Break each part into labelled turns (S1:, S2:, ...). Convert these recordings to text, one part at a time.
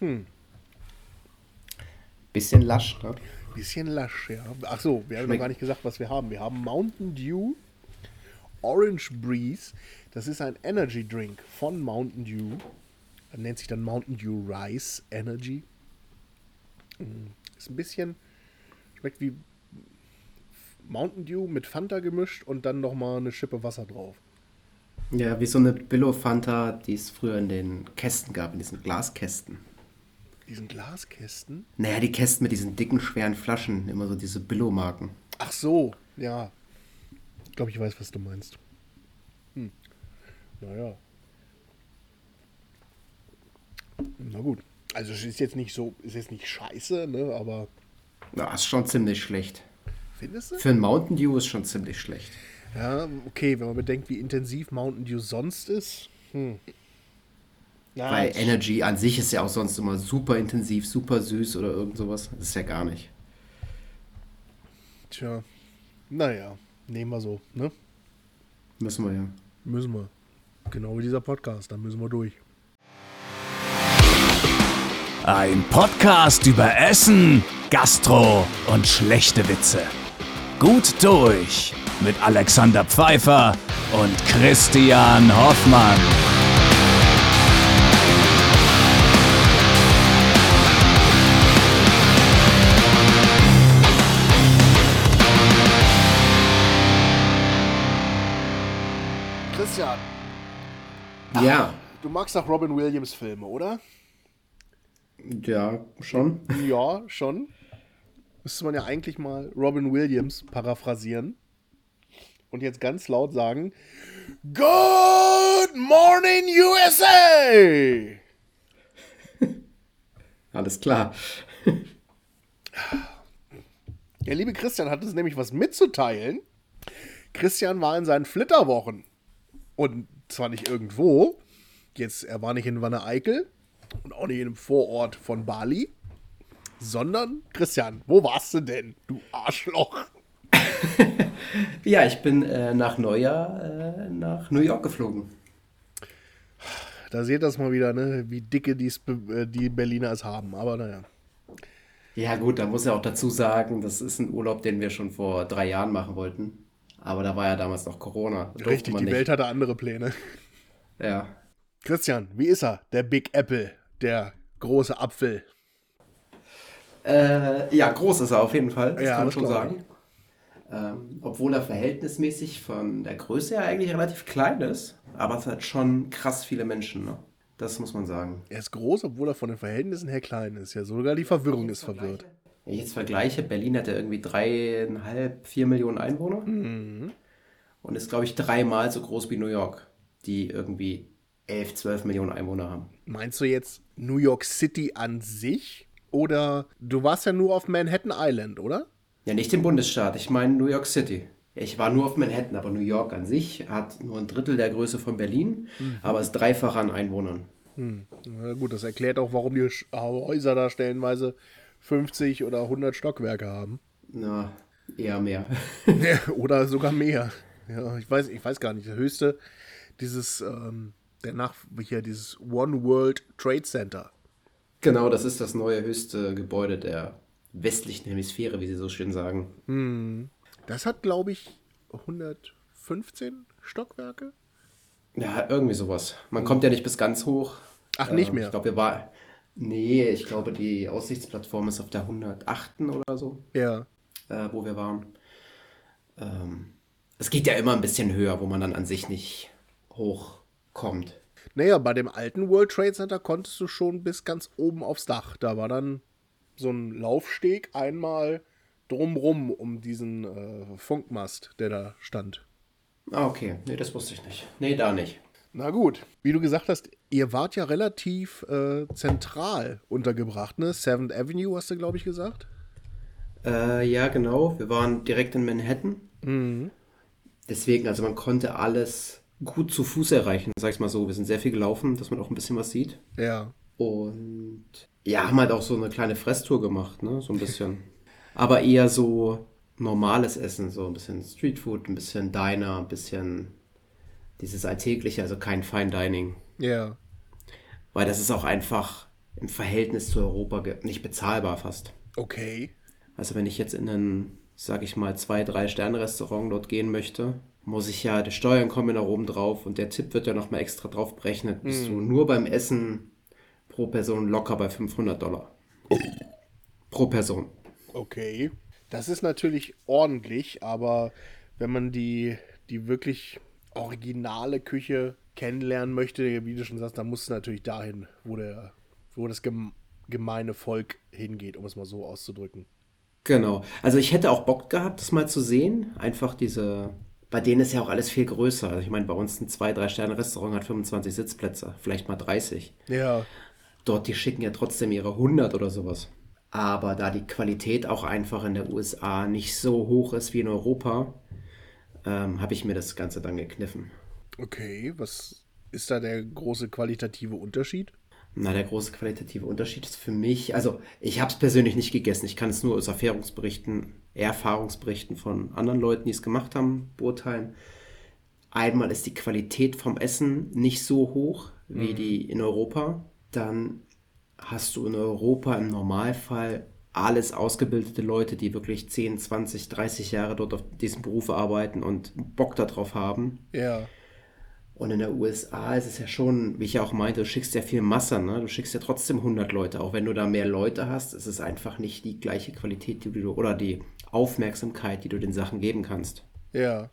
S1: Hm.
S2: Bisschen lasch, ne?
S1: Bisschen lasch, ja. Ach so, wir haben noch gar nicht gesagt, was wir haben. Wir haben Mountain Dew Orange Breeze. Das ist ein Energy Drink von Mountain Dew. Er nennt sich dann Mountain Dew Rice Energy. Mm, Ist ein bisschen, schmeckt wie Mountain Dew mit Fanta gemischt und dann nochmal eine Schippe Wasser drauf.
S2: Ja, wie so eine Billo-Fanta, die es früher in den Kästen gab, in diesen Glaskästen.
S1: Diesen Glaskästen.
S2: Naja, die Kästen mit diesen dicken, schweren Flaschen, immer so diese Billo-Marken.
S1: Ach so, ja. Ich glaube, ich weiß, was du meinst. Hm. Naja. Na gut. Also es ist jetzt nicht so, ist jetzt nicht scheiße, ne? Aber
S2: Ja, ist schon ziemlich schlecht.
S1: findest du?
S2: Für ein Mountain Dew ist schon ziemlich schlecht.
S1: Ja, okay, wenn man bedenkt, wie intensiv Mountain Dew sonst ist. Hm. Ja,
S2: Weil Energy an sich ist ja auch sonst immer super intensiv, super süß oder irgend sowas. Das ist ja gar nicht.
S1: Tja. Naja, nehmen wir so, ne?
S2: Müssen wir ja.
S1: Müssen wir. Genau wie dieser Podcast, da müssen wir durch.
S3: Ein Podcast über Essen, Gastro und schlechte Witze. Gut durch mit Alexander Pfeiffer und Christian Hoffmann.
S2: Ja,
S1: du magst doch Robin Williams Filme, oder?
S2: ja, schon.
S1: Ja, schon. Müsste man ja eigentlich mal Robin Williams paraphrasieren und jetzt ganz laut sagen: Good morning, USA!
S2: Alles klar.
S1: Der liebe Christian hat uns nämlich was mitzuteilen. Christian war in seinen Flitterwochen. Und zwar nicht irgendwo. Jetzt, er war nicht in Wanne Eickel und auch nicht in einem Vorort von Bali. Sondern, Christian, wo warst du denn, du Arschloch?
S2: Ja, ich bin äh, nach Neujahr äh, nach New York geflogen.
S1: Da seht ihr das mal wieder, ne? wie dicke die's, äh, die Berliner es haben. Aber naja.
S2: Ja, gut, da muss ja auch dazu sagen, das ist ein Urlaub, den wir schon vor drei Jahren machen wollten. Aber da war ja damals noch Corona. Da
S1: Richtig,
S2: man
S1: die
S2: nicht.
S1: Welt hatte andere Pläne.
S2: Ja.
S1: Christian, wie ist er? Der Big Apple, der große Apfel.
S2: Äh, ja, groß ist er auf jeden Fall, das
S1: Ja,
S2: kann man schon sagen. Ähm, obwohl er verhältnismäßig von der Größe her eigentlich relativ klein ist, aber es hat schon krass viele Menschen, ne? Das muss man sagen.
S1: Er ist groß, obwohl er von den Verhältnissen her klein ist. Ja, sogar die Verwirrung ist verwirrt.
S2: Wenn ich jetzt vergleiche, Berlin hat ja irgendwie dreieinhalb, vier Millionen Einwohner
S1: Mhm.
S2: und ist, glaube ich, dreimal so groß wie New York, die irgendwie elf, zwölf Millionen Einwohner haben.
S1: Meinst du jetzt New York City an sich? Oder du warst ja nur auf Manhattan Island, oder?
S2: Ja, nicht den Bundesstaat, ich meine New York City. Ich war nur auf Manhattan, aber New York an sich hat nur ein Drittel der Größe von Berlin, aber ist dreifach an Einwohnern.
S1: Na gut, das erklärt auch, warum die Häuser da stellenweise 50 oder 100 Stockwerke haben.
S2: Na, eher mehr.
S1: oder sogar mehr. Ja, ich weiß, ich weiß gar nicht. Der höchste, dieses, ähm, der nach, hier, dieses One World Trade Center.
S2: genau, das ist das neue höchste Gebäude der westlichen Hemisphäre, wie sie so schön sagen.
S1: Das hat, glaube ich, 115 Stockwerke.
S2: Ja, irgendwie sowas. Man kommt ja nicht bis ganz hoch.
S1: Ach, nicht
S2: Ähm,
S1: mehr?
S2: Ich glaube, wir waren. Nee, ich glaube, die Aussichtsplattform ist auf der 108. oder so,
S1: Ja.
S2: äh, wo wir waren. Ähm, es geht ja immer ein bisschen höher, wo man dann an sich nicht hochkommt.
S1: Naja, bei dem alten World Trade Center konntest du schon bis ganz oben aufs Dach. Da war dann so ein Laufsteg einmal drumrum um diesen äh, Funkmast, der da stand.
S2: Ah, okay. Nee, das wusste ich nicht. Nee, da nicht.
S1: Na gut, wie du gesagt hast, ihr wart ja relativ äh, zentral untergebracht, ne? Seventh Avenue hast du, glaube ich, gesagt.
S2: Äh, ja, genau. Wir waren direkt in Manhattan. Deswegen, also man konnte alles gut zu Fuß erreichen, sag ich mal so. Wir sind sehr viel gelaufen, dass man auch ein bisschen was sieht.
S1: Ja.
S2: Und ja, haben halt auch so eine kleine Fresstour gemacht, ne? So ein bisschen. Aber eher so normales Essen, so ein bisschen Streetfood, ein bisschen Diner, ein bisschen dieses Alltägliche, also kein Fine Dining.
S1: Ja.
S2: Weil das ist auch einfach im Verhältnis zu Europa nicht bezahlbar fast.
S1: Okay.
S2: Also wenn ich jetzt in ein, sag ich mal, zwei, drei Sterne-Restaurant dort gehen möchte, muss ich ja, die Steuern kommen da oben drauf und der Tipp wird ja nochmal extra drauf berechnet. Bist du nur beim Essen pro Person locker bei 500 Dollar. pro Person.
S1: Okay. Das ist natürlich ordentlich, aber wenn man die, die wirklich originale Küche kennenlernen möchte, wie du schon sagst, dann muss es natürlich dahin, wo, der, wo das gemeine Volk hingeht, um es mal so auszudrücken.
S2: Genau. Also ich hätte auch Bock gehabt, das mal zu sehen. Einfach diese. Bei denen ist ja auch alles viel größer. Also ich meine, bei uns ein 2-3-Sterne-Restaurant hat 25 Sitzplätze, vielleicht mal 30.
S1: Ja.
S2: Dort, die schicken ja trotzdem ihre 100 oder sowas. Aber da die Qualität auch einfach in der USA nicht so hoch ist wie in Europa, ähm, habe ich mir das Ganze dann gekniffen.
S1: Okay, was ist da der große qualitative Unterschied?
S2: Na, der große qualitative Unterschied ist für mich, also ich habe es persönlich nicht gegessen. Ich kann es nur aus Erfahrungsberichten, Erfahrungsberichten von anderen Leuten, die es gemacht haben, beurteilen. Einmal ist die Qualität vom Essen nicht so hoch wie mhm. die in Europa. Dann hast du in Europa im Normalfall alles ausgebildete Leute, die wirklich 10, 20, 30 Jahre dort auf diesem Beruf arbeiten und Bock darauf haben.
S1: Ja.
S2: Und in der USA ist es ja schon, wie ich ja auch meinte, du schickst ja viel Masse, ne? Du schickst ja trotzdem 100 Leute. Auch wenn du da mehr Leute hast, ist es einfach nicht die gleiche Qualität, die du, oder die Aufmerksamkeit, die du den Sachen geben kannst.
S1: Ja.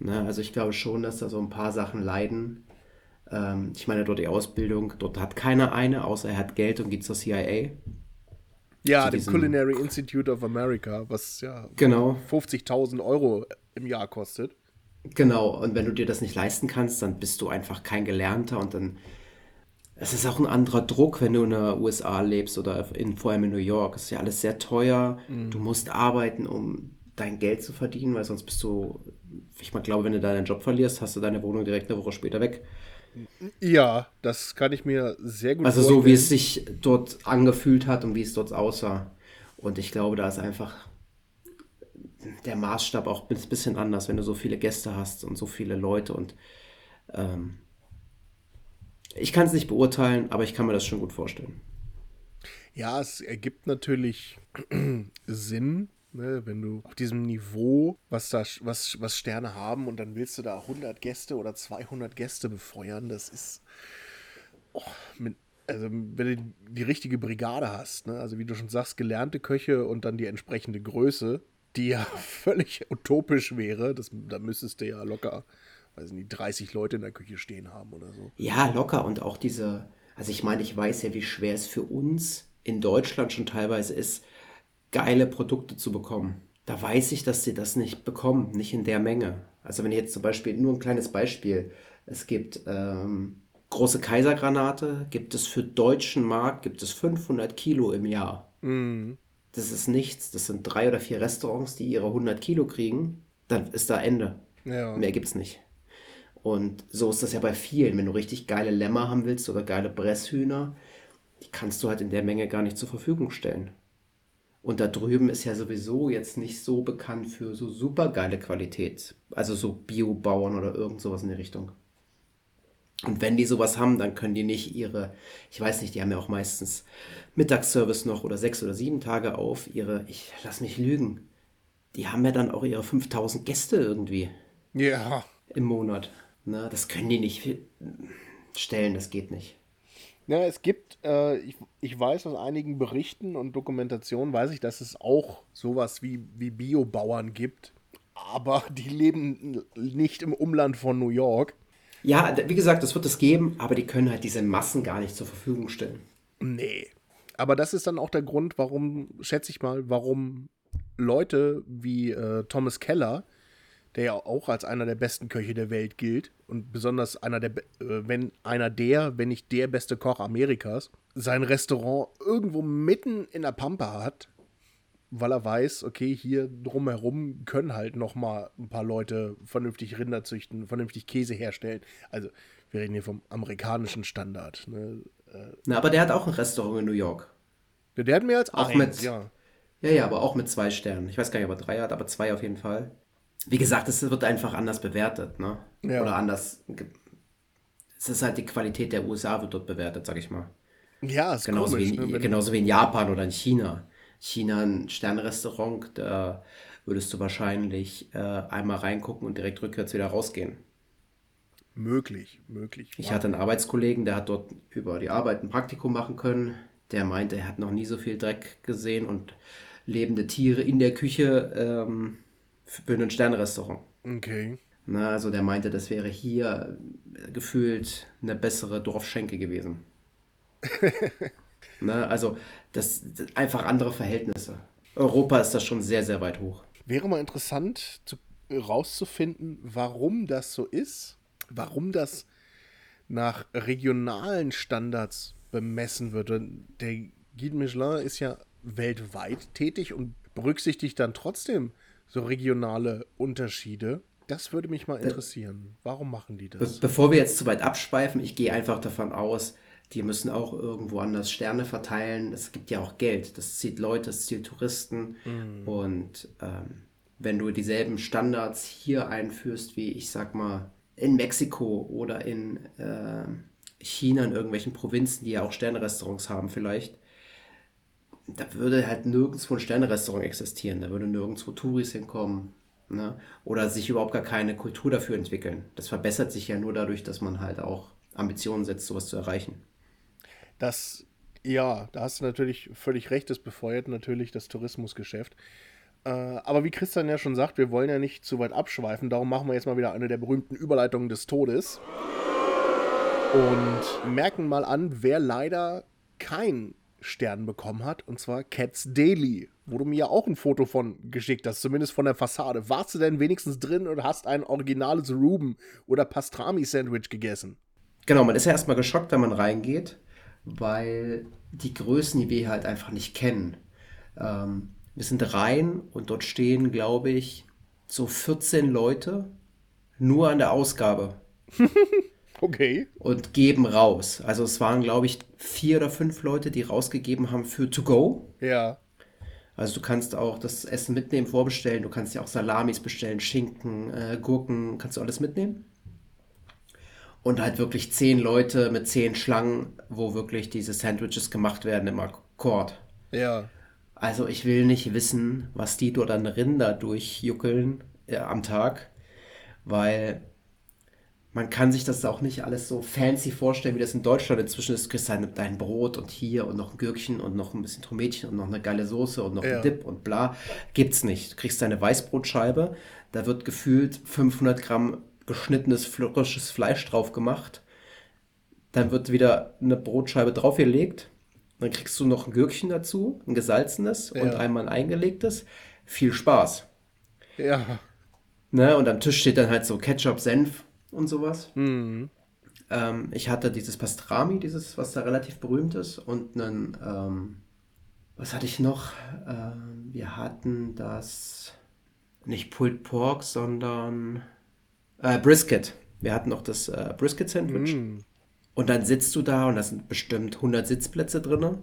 S2: Ne? Also ich glaube schon, dass da so ein paar Sachen leiden. Ähm, ich meine, dort die Ausbildung, dort hat keiner eine, außer er hat Geld und geht zur CIA.
S1: Ja, dem Culinary Institute of America, was ja
S2: genau.
S1: 50.000 Euro im Jahr kostet.
S2: Genau, und wenn du dir das nicht leisten kannst, dann bist du einfach kein Gelernter und dann. Es ist auch ein anderer Druck, wenn du in den USA lebst oder in, vor allem in New York. Es ist ja alles sehr teuer. Mhm. Du musst arbeiten, um dein Geld zu verdienen, weil sonst bist du, ich mal glaube, wenn du deinen Job verlierst, hast du deine Wohnung direkt eine Woche später weg.
S1: Ja, das kann ich mir sehr gut
S2: also vorstellen. Also so wie es sich dort angefühlt hat und wie es dort aussah. Und ich glaube, da ist einfach der Maßstab auch ein bisschen anders, wenn du so viele Gäste hast und so viele Leute und ähm, ich kann es nicht beurteilen, aber ich kann mir das schon gut vorstellen.
S1: Ja, es ergibt natürlich Sinn, ne, wenn du auf diesem Niveau, was, da, was, was Sterne haben und dann willst du da 100 Gäste oder 200 Gäste befeuern, das ist, oh, mit, also wenn du die richtige Brigade hast, ne, also wie du schon sagst, gelernte Köche und dann die entsprechende Größe, die ja völlig utopisch wäre. Das, da müsstest du ja locker, weiß nicht, 30 Leute in der Küche stehen haben oder so.
S2: Ja, locker. Und auch diese, also ich meine, ich weiß ja, wie schwer es für uns in Deutschland schon teilweise ist, geile Produkte zu bekommen. Da weiß ich, dass sie das nicht bekommen, nicht in der Menge. Also wenn ich jetzt zum Beispiel, nur ein kleines Beispiel, es gibt ähm, große Kaisergranate, gibt es für deutschen Markt, gibt es 500 Kilo im Jahr.
S1: Mhm
S2: das ist nichts. Das sind drei oder vier Restaurants, die ihre 100 Kilo kriegen. Dann ist da Ende.
S1: Ja.
S2: Mehr gibt's nicht. Und so ist das ja bei vielen. Wenn du richtig geile Lämmer haben willst oder geile Bresshühner, die kannst du halt in der Menge gar nicht zur Verfügung stellen. Und da drüben ist ja sowieso jetzt nicht so bekannt für so super geile Qualität. Also so Biobauern oder irgend sowas in die Richtung. Und wenn die sowas haben, dann können die nicht ihre, ich weiß nicht, die haben ja auch meistens Mittagsservice noch oder sechs oder sieben Tage auf, ihre, ich lass mich lügen, die haben ja dann auch ihre 5000 Gäste irgendwie.
S1: Ja.
S2: Im Monat. Na, das können die nicht stellen, das geht nicht.
S1: Ja, es gibt, äh, ich, ich weiß aus einigen Berichten und Dokumentationen, weiß ich, dass es auch sowas wie, wie Biobauern gibt, aber die leben nicht im Umland von New York.
S2: Ja, wie gesagt, das wird es geben, aber die können halt diese Massen gar nicht zur Verfügung stellen.
S1: Nee. Aber das ist dann auch der Grund, warum, schätze ich mal, warum Leute wie äh, Thomas Keller, der ja auch als einer der besten Köche der Welt gilt und besonders einer der, äh, wenn einer der, wenn nicht der beste Koch Amerikas, sein Restaurant irgendwo mitten in der Pampa hat, weil er weiß, okay, hier drumherum können halt noch mal ein paar Leute vernünftig Rinder züchten, vernünftig Käse herstellen. Also wir reden hier vom amerikanischen Standard. Ne?
S2: Äh, Na, aber der hat auch ein Restaurant in New York.
S1: Der, der hat mehr als
S2: auch eins, mit, ja. Ja, ja, aber auch mit zwei Sternen. Ich weiß gar nicht, ob er drei hat, aber zwei auf jeden Fall. Wie gesagt, es wird einfach anders bewertet, ne?
S1: Ja.
S2: Oder anders. Es ist halt die Qualität der USA wird dort bewertet, sag ich mal.
S1: Ja, ist
S2: Genauso,
S1: komisch.
S2: wie, in,
S1: ne,
S2: genauso wie in Japan oder in China. China ein Sternrestaurant, da würdest du wahrscheinlich äh, einmal reingucken und direkt rückwärts wieder rausgehen.
S1: Möglich, möglich.
S2: Ich hatte einen Arbeitskollegen, der hat dort über die Arbeit ein Praktikum machen können. Der meinte, er hat noch nie so viel Dreck gesehen und lebende Tiere in der Küche ähm, für ein Sternrestaurant.
S1: Okay.
S2: Na, also der meinte, das wäre hier äh, gefühlt eine bessere Dorfschenke gewesen. Na, also das, das einfach andere Verhältnisse. Europa ist da schon sehr, sehr weit hoch.
S1: Wäre mal interessant zu, rauszufinden, warum das so ist, warum das nach regionalen Standards bemessen wird. Und der Guide Michelin ist ja weltweit tätig und berücksichtigt dann trotzdem so regionale Unterschiede. Das würde mich mal interessieren. Warum machen die
S2: Be
S1: das?
S2: bevor wir jetzt zu weit abschweifen, ich gehe einfach davon aus, die müssen auch irgendwo anders Sterne verteilen. Es gibt ja auch Geld. Das zieht Leute, das zieht Touristen. Und ähm, wenn du dieselben Standards hier einführst, wie ich sag mal in Mexiko oder in äh, China, in irgendwelchen Provinzen, die ja auch Sternrestaurants haben vielleicht, da würde halt nirgendwo ein Sternrestaurant existieren. Da würde nirgendwo Touris hinkommen. Ne? Oder sich überhaupt gar keine Kultur dafür entwickeln. Das verbessert sich ja nur dadurch, dass man halt auch Ambitionen setzt, sowas zu erreichen.
S1: Das, ja, da hast du natürlich völlig recht, das befeuert natürlich das Tourismusgeschäft. Äh, aber wie Christian ja schon sagt, wir wollen ja nicht zu weit abschweifen, darum machen wir jetzt mal wieder eine der berühmten Überleitungen des Todes. Und merken mal an, wer leider keinen Stern bekommen hat, und zwar Cats Daily, wo du mir ja auch ein Foto von geschickt hast, zumindest von der Fassade. Warst du denn wenigstens drin und hast ein originales Ruben oder Pastrami-Sandwich gegessen?
S2: Genau, man ist ja erstmal geschockt, wenn man reingeht, weil die Größen, die wir halt einfach nicht kennen. Ähm, wir sind rein und dort stehen, glaube ich, so 14 Leute nur an der Ausgabe
S1: Okay.
S2: und geben raus. Also es waren, glaube ich, vier oder fünf Leute, die rausgegeben haben für To Go.
S1: Ja.
S2: Also du kannst auch das Essen mitnehmen, vorbestellen. Du kannst ja auch Salamis bestellen, Schinken, äh, Gurken, kannst du alles mitnehmen. Und halt wirklich zehn Leute mit zehn Schlangen, wo wirklich diese Sandwiches gemacht werden im Akkord.
S1: Ja.
S2: Also ich will nicht wissen, was die dort an Rinder durchjuckeln äh, am Tag, weil man kann sich das auch nicht alles so fancy vorstellen, wie das in Deutschland inzwischen ist. Du kriegst halt dein Brot und hier und noch ein Gürkchen und noch ein bisschen Tomätchen und noch eine geile Soße und noch
S1: Ja.
S2: ein Dip und bla. Gibt's nicht. Du kriegst deine Weißbrotscheibe, da wird gefühlt 500 Gramm geschnittenes frisches Fleisch drauf gemacht. Dann wird wieder eine Brotscheibe draufgelegt. Dann kriegst du noch ein Gürkchen dazu, ein gesalzenes und
S1: Ja.
S2: einmal ein eingelegtes. Viel Spaß.
S1: Ja.
S2: Ne? Und am Tisch steht dann halt so Ketchup, Senf und sowas.
S1: Mhm.
S2: Ähm, ich hatte dieses Pastrami, dieses, was da relativ berühmt ist, und einen, ähm, was hatte ich noch? Ähm, wir hatten das, nicht Pulled Pork, sondern äh, Brisket. Wir hatten noch das äh, Brisket-Sandwich. Und dann sitzt du da und da sind bestimmt 100 Sitzplätze drin.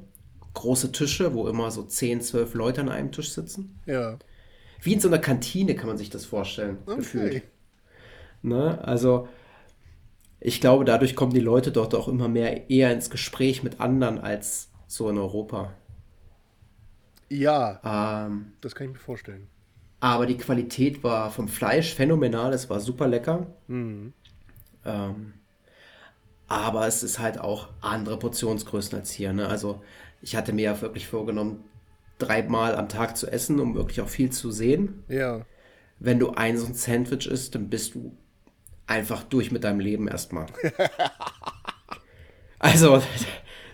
S2: Große Tische, wo immer so 10, 12 Leute an einem Tisch sitzen.
S1: Ja.
S2: Wie in so einer Kantine kann man sich das vorstellen, gefühlt. Ne? Also, ich glaube, dadurch kommen die Leute dort auch immer mehr eher ins Gespräch mit anderen als so in Europa.
S1: Ja,
S2: Ähm,
S1: das kann ich mir vorstellen.
S2: aber die Qualität war vom Fleisch phänomenal, es war super lecker.
S1: Mhm.
S2: Ähm, aber es ist halt auch andere Portionsgrößen als hier. Ne? Also, ich hatte mir ja wirklich vorgenommen, dreimal am Tag zu essen, um wirklich auch viel zu sehen.
S1: Ja.
S2: wenn du ein so ein Sandwich isst, dann bist du einfach durch mit deinem Leben erstmal. also,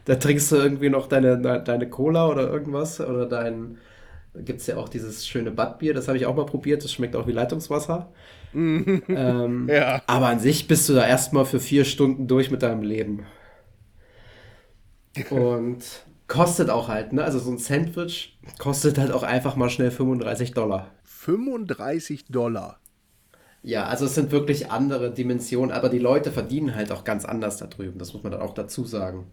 S2: da trinkst du irgendwie noch deine, deine Cola oder irgendwas oder dein, da gibt es ja auch dieses schöne Badbier, das habe ich auch mal probiert, das schmeckt auch wie Leitungswasser. ähm,
S1: Ja.
S2: Aber an sich bist du da erstmal für vier Stunden durch mit deinem Leben. Und kostet auch halt, ne? Also so ein Sandwich kostet halt auch einfach mal schnell 35 Dollar.
S1: 35 Dollar.
S2: Ja, also es sind wirklich andere Dimensionen, aber die Leute verdienen halt auch ganz anders da drüben. Das muss man dann auch dazu sagen.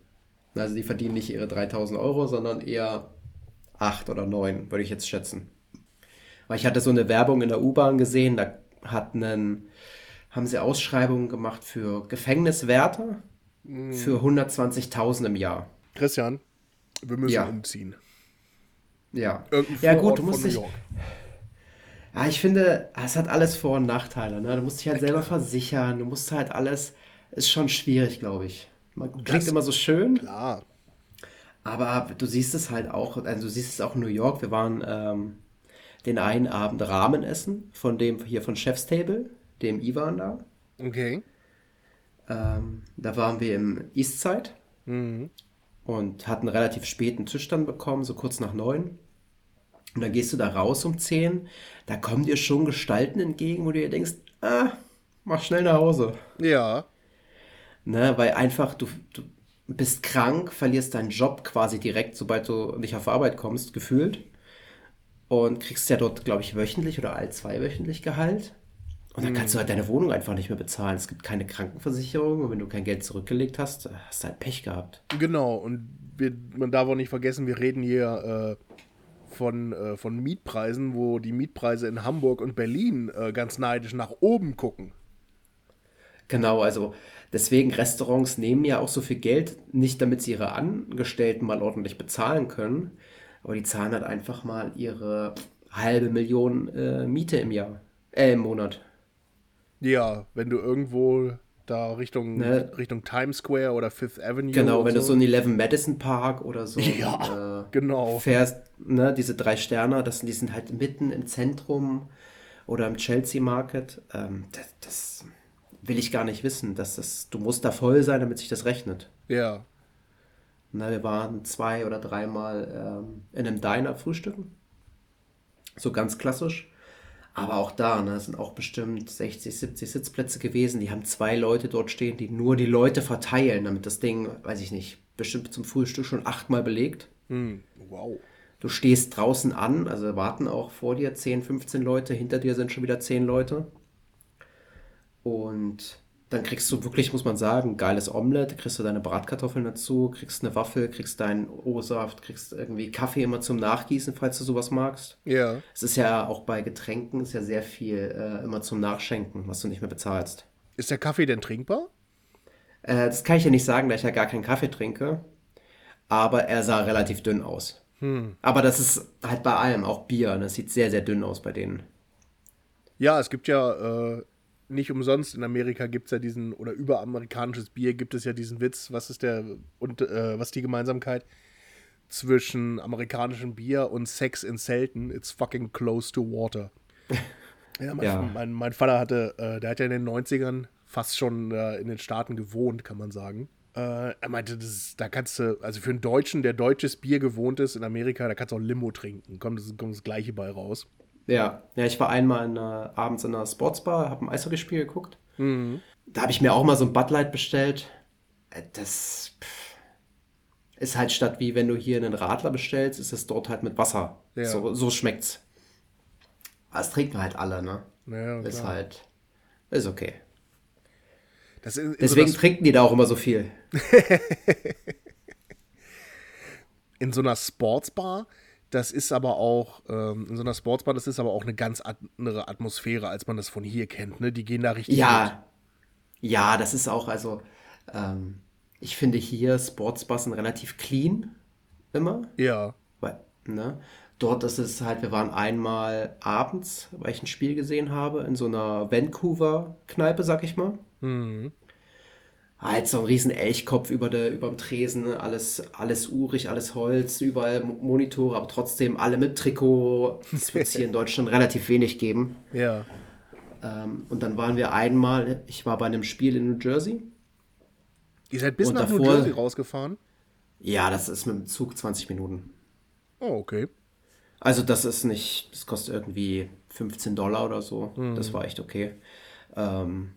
S2: Also die verdienen nicht ihre 3000 Euro, sondern eher 8 oder 9, würde ich jetzt schätzen. Weil ich hatte so eine Werbung in der U-Bahn gesehen, da hat einen, haben sie Ausschreibungen gemacht für Gefängniswärter für 120.000 im Jahr.
S1: Christian, wir müssen
S2: Ja.
S1: umziehen.
S2: Ja.
S1: Irgendein
S2: Ja, gut, du musst dich. Ja, ich finde, es hat alles Vor- und Nachteile. Ne? Du musst dich halt selber versichern. Du musst halt alles. Ist schon schwierig, glaube ich. Man klingt
S1: Das-
S2: immer so schön,
S1: Klar.
S2: aber du siehst es halt auch. Also, du siehst es auch in New York. Wir waren ähm, den einen Abend Ramen essen, von dem hier von Chef's Table, dem Ivan da.
S1: Okay.
S2: Ähm, da waren wir im Eastside
S1: Mhm.
S2: und hatten relativ späten Tisch dann bekommen, so kurz nach neun. Und dann gehst du da raus um 10, da kommen dir schon Gestalten entgegen, wo du dir denkst, ah, mach schnell nach Hause.
S1: Ja.
S2: Ne, weil einfach du, du bist krank, verlierst deinen Job quasi direkt, sobald du nicht auf Arbeit kommst, gefühlt. Und kriegst ja dort, glaube ich, wöchentlich oder all zweiwöchentlich Gehalt. Und dann kannst du halt deine Wohnung einfach nicht mehr bezahlen. Es gibt keine Krankenversicherung und wenn du kein Geld zurückgelegt hast, hast du halt Pech gehabt.
S1: Genau. Und wir, man darf auch nicht vergessen, wir reden hier äh, von, äh, von Mietpreisen, wo die Mietpreise in Hamburg und Berlin äh, ganz neidisch nach oben gucken.
S2: Genau, also deswegen Restaurants nehmen ja auch so viel Geld, nicht damit sie ihre Angestellten mal ordentlich bezahlen können, aber die zahlen halt einfach mal ihre halbe Million äh, Miete im Jahr, äh, im Monat.
S1: Ja, wenn du irgendwo da Richtung,
S2: Ne.
S1: Richtung Times Square oder Fifth Avenue.
S2: Genau, wenn du so einen Eleven Madison Park oder so
S1: Ja,
S2: äh,
S1: genau.
S2: fährst, ne, diese drei Sterne, das, die sind halt mitten im Zentrum oder im Chelsea Market. Ähm, das, das will ich gar nicht wissen. Dass das, du musst da voll sein, damit sich das rechnet.
S1: Ja.
S2: Na, wir waren zwei oder dreimal ähm, in einem Diner frühstücken. So ganz klassisch. Aber auch da, ne, sind auch bestimmt 60, 70 Sitzplätze gewesen. Die haben zwei Leute dort stehen, die nur die Leute verteilen, damit das Ding, weiß ich nicht, bestimmt zum Frühstück schon achtmal belegt.
S1: Hm. Wow.
S2: Du stehst draußen an, also warten auch vor dir 10, 15 Leute, hinter dir sind schon wieder 10 Leute. Und dann kriegst du wirklich, muss man sagen, geiles Omelette, kriegst du deine Bratkartoffeln dazu, kriegst eine Waffel, kriegst deinen O-Saft, kriegst irgendwie Kaffee immer zum Nachgießen, falls du sowas magst.
S1: Ja.
S2: Es ist ja auch bei Getränken ist ja sehr viel äh, immer zum Nachschenken, was du nicht mehr bezahlst.
S1: Ist der Kaffee denn trinkbar?
S2: Äh, das kann ich ja nicht sagen, da ich ja gar keinen Kaffee trinke. Aber er sah relativ dünn aus. Aber das ist halt bei allem, auch Bier. Das sieht sehr, sehr dünn aus bei denen.
S1: Ja, es gibt ja äh, nicht umsonst in Amerika gibt es ja diesen, oder über amerikanisches Bier gibt es ja diesen Witz, was ist der, und äh, was ist die Gemeinsamkeit zwischen amerikanischem Bier und Sex in Zelten? It's fucking close to water. Ja, mein,
S2: Ja.
S1: Mein, mein Vater hatte, äh, der hat ja in den 90ern fast schon äh, in den Staaten gewohnt, kann man sagen. Äh, er meinte, das da kannst du, also für einen Deutschen, der deutsches Bier gewohnt ist in Amerika, da kannst du auch Limo trinken. Kommt das, kommt das gleiche bei raus.
S2: Ja, ja, ich war einmal in einer, abends in einer Sportsbar, habe ein Eishockeyspiel geguckt. Da habe ich mir auch mal so ein Bud Light bestellt. Äh, Das pff, ist halt statt wie wenn du hier einen Radler bestellst, ist es dort halt mit Wasser.
S1: Ja.
S2: So, so schmeckt's. Aber Das trinken halt alle, ne?
S1: Ja,
S2: Ist
S1: klar.
S2: halt, ist okay.
S1: Das ist,
S2: Deswegen
S1: so
S2: trinken die da auch immer so viel.
S1: in so einer Sportsbar, das ist aber auch, ähm, in so einer Sportsbar, das ist aber auch eine ganz andere Atmosphäre, als man das von hier kennt. Ne? Die gehen da richtig mit.
S2: Ja, ja, das ist auch, also, ähm, ich finde hier Sportsbars sind relativ clean immer.
S1: Ja.
S2: Weil, ne? Dort ist es halt, wir waren einmal abends, weil ich ein Spiel gesehen habe, in so einer Vancouver-Kneipe, sag ich mal. Halt so ein riesen Elchkopf über der, überm Tresen, ne? alles, alles urig, alles Holz, überall Mo- Monitore, aber trotzdem alle mit Trikot. Das wird es hier in Deutschland relativ wenig geben.
S1: Ja.
S2: Ähm, und dann waren wir einmal, ich war bei einem Spiel in New Jersey.
S1: Ihr seid bis
S2: Und
S1: nach New
S2: davor-
S1: Jersey rausgefahren?
S2: Ja, das ist mit dem Zug 20 Minuten.
S1: Oh, okay.
S2: Also das ist nicht, das kostet irgendwie 15 Dollar oder so. Das war echt okay. Ähm,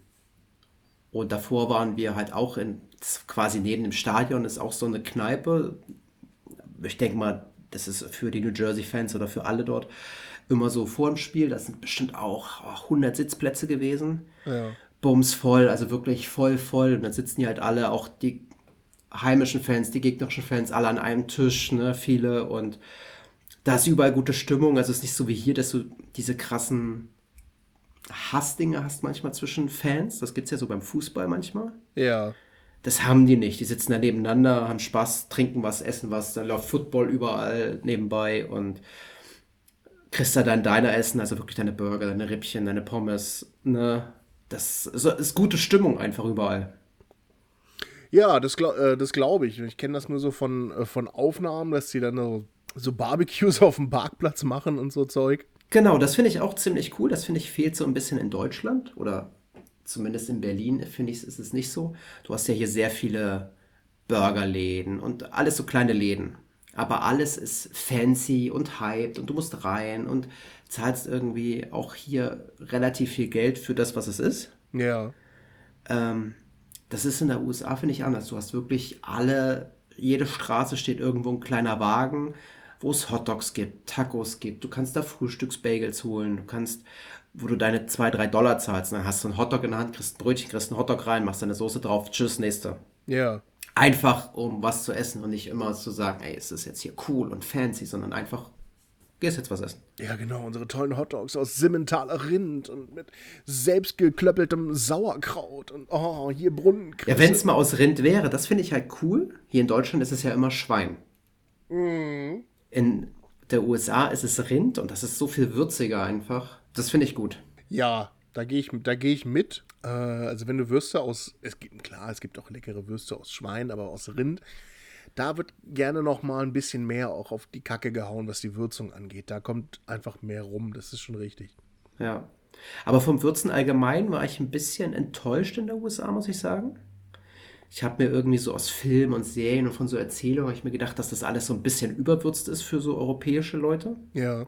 S2: und davor waren wir halt auch in, quasi neben dem Stadion ist auch so eine Kneipe. Ich denke mal, das ist für die New Jersey-Fans oder für alle dort immer so vor dem Spiel. Das sind bestimmt auch 100 Sitzplätze gewesen.
S1: Ja.
S2: Bums voll, also wirklich voll, voll. Und dann sitzen die halt alle, auch die heimischen Fans, die gegnerischen Fans, alle an einem Tisch, ne, viele. Und da ist überall gute Stimmung. Also es ist nicht so wie hier, dass du diese krassen Hassdinge hast manchmal zwischen Fans. Das gibt es ja so beim Fußball manchmal.
S1: Ja.
S2: Das haben die nicht. Die sitzen da nebeneinander, haben Spaß, trinken was, essen was, dann läuft Football überall nebenbei und kriegst da dann deiner Essen, also wirklich deine Burger, deine Rippchen, deine Pommes, ne? Das ist gute Stimmung einfach überall.
S1: Ja, das, äh, das glaube ich. Ich kenne das nur so von, äh, von Aufnahmen, dass sie dann so, so Barbecues auf dem Parkplatz machen und so Zeug.
S2: Genau, das finde ich auch ziemlich cool. Das finde ich fehlt so ein bisschen in Deutschland oder zumindest in Berlin, finde ich, ist es nicht so. Du hast ja hier sehr viele Burgerläden und alles so kleine Läden. Aber alles ist fancy und hyped und du musst rein und zahlst irgendwie auch hier relativ viel Geld für das, was es ist.
S1: Ja.
S2: Ähm, das ist in der USA, finde ich, anders. Du hast wirklich alle, jede Straße steht irgendwo ein kleiner Wagen, wo es Hotdogs gibt, Tacos gibt. Du kannst da Frühstücksbagels holen. Du kannst, wo du deine 2, 3 Dollar zahlst, dann hast du einen Hotdog in der Hand, kriegst ein Brötchen, kriegst einen Hotdog rein, machst deine Soße drauf, tschüss, nächste.
S1: Ja.
S2: Einfach, um was zu essen und nicht immer zu sagen, ey, es ist jetzt hier cool und fancy, sondern einfach, gehst jetzt was essen.
S1: Ja, genau, unsere tollen Hotdogs aus Simmentaler Rind und mit selbstgeklöppeltem Sauerkraut und oh, hier Brunnenkresse.
S2: Ja, wenn es mal aus Rind wäre, das finde ich halt cool. Hier in Deutschland ist es ja immer Schwein. Mhm. In der USA ist es Rind und das ist so viel würziger einfach. Das finde ich gut.
S1: Ja, da gehe ich, geh ich mit. Äh, also wenn du Würste aus, es gibt, klar, es gibt auch leckere Würste aus Schwein, aber aus Rind, da wird gerne noch mal ein bisschen mehr auch auf die Kacke gehauen, was die Würzung angeht. Da kommt einfach mehr rum, das ist schon richtig.
S2: Ja. Aber vom Würzen allgemein war ich ein bisschen enttäuscht in der USA, muss ich sagen. Ich habe mir irgendwie so aus Filmen und Serien und von so Erzählungen ich mir gedacht, dass das alles so ein bisschen überwürzt ist für so europäische Leute.
S1: Ja.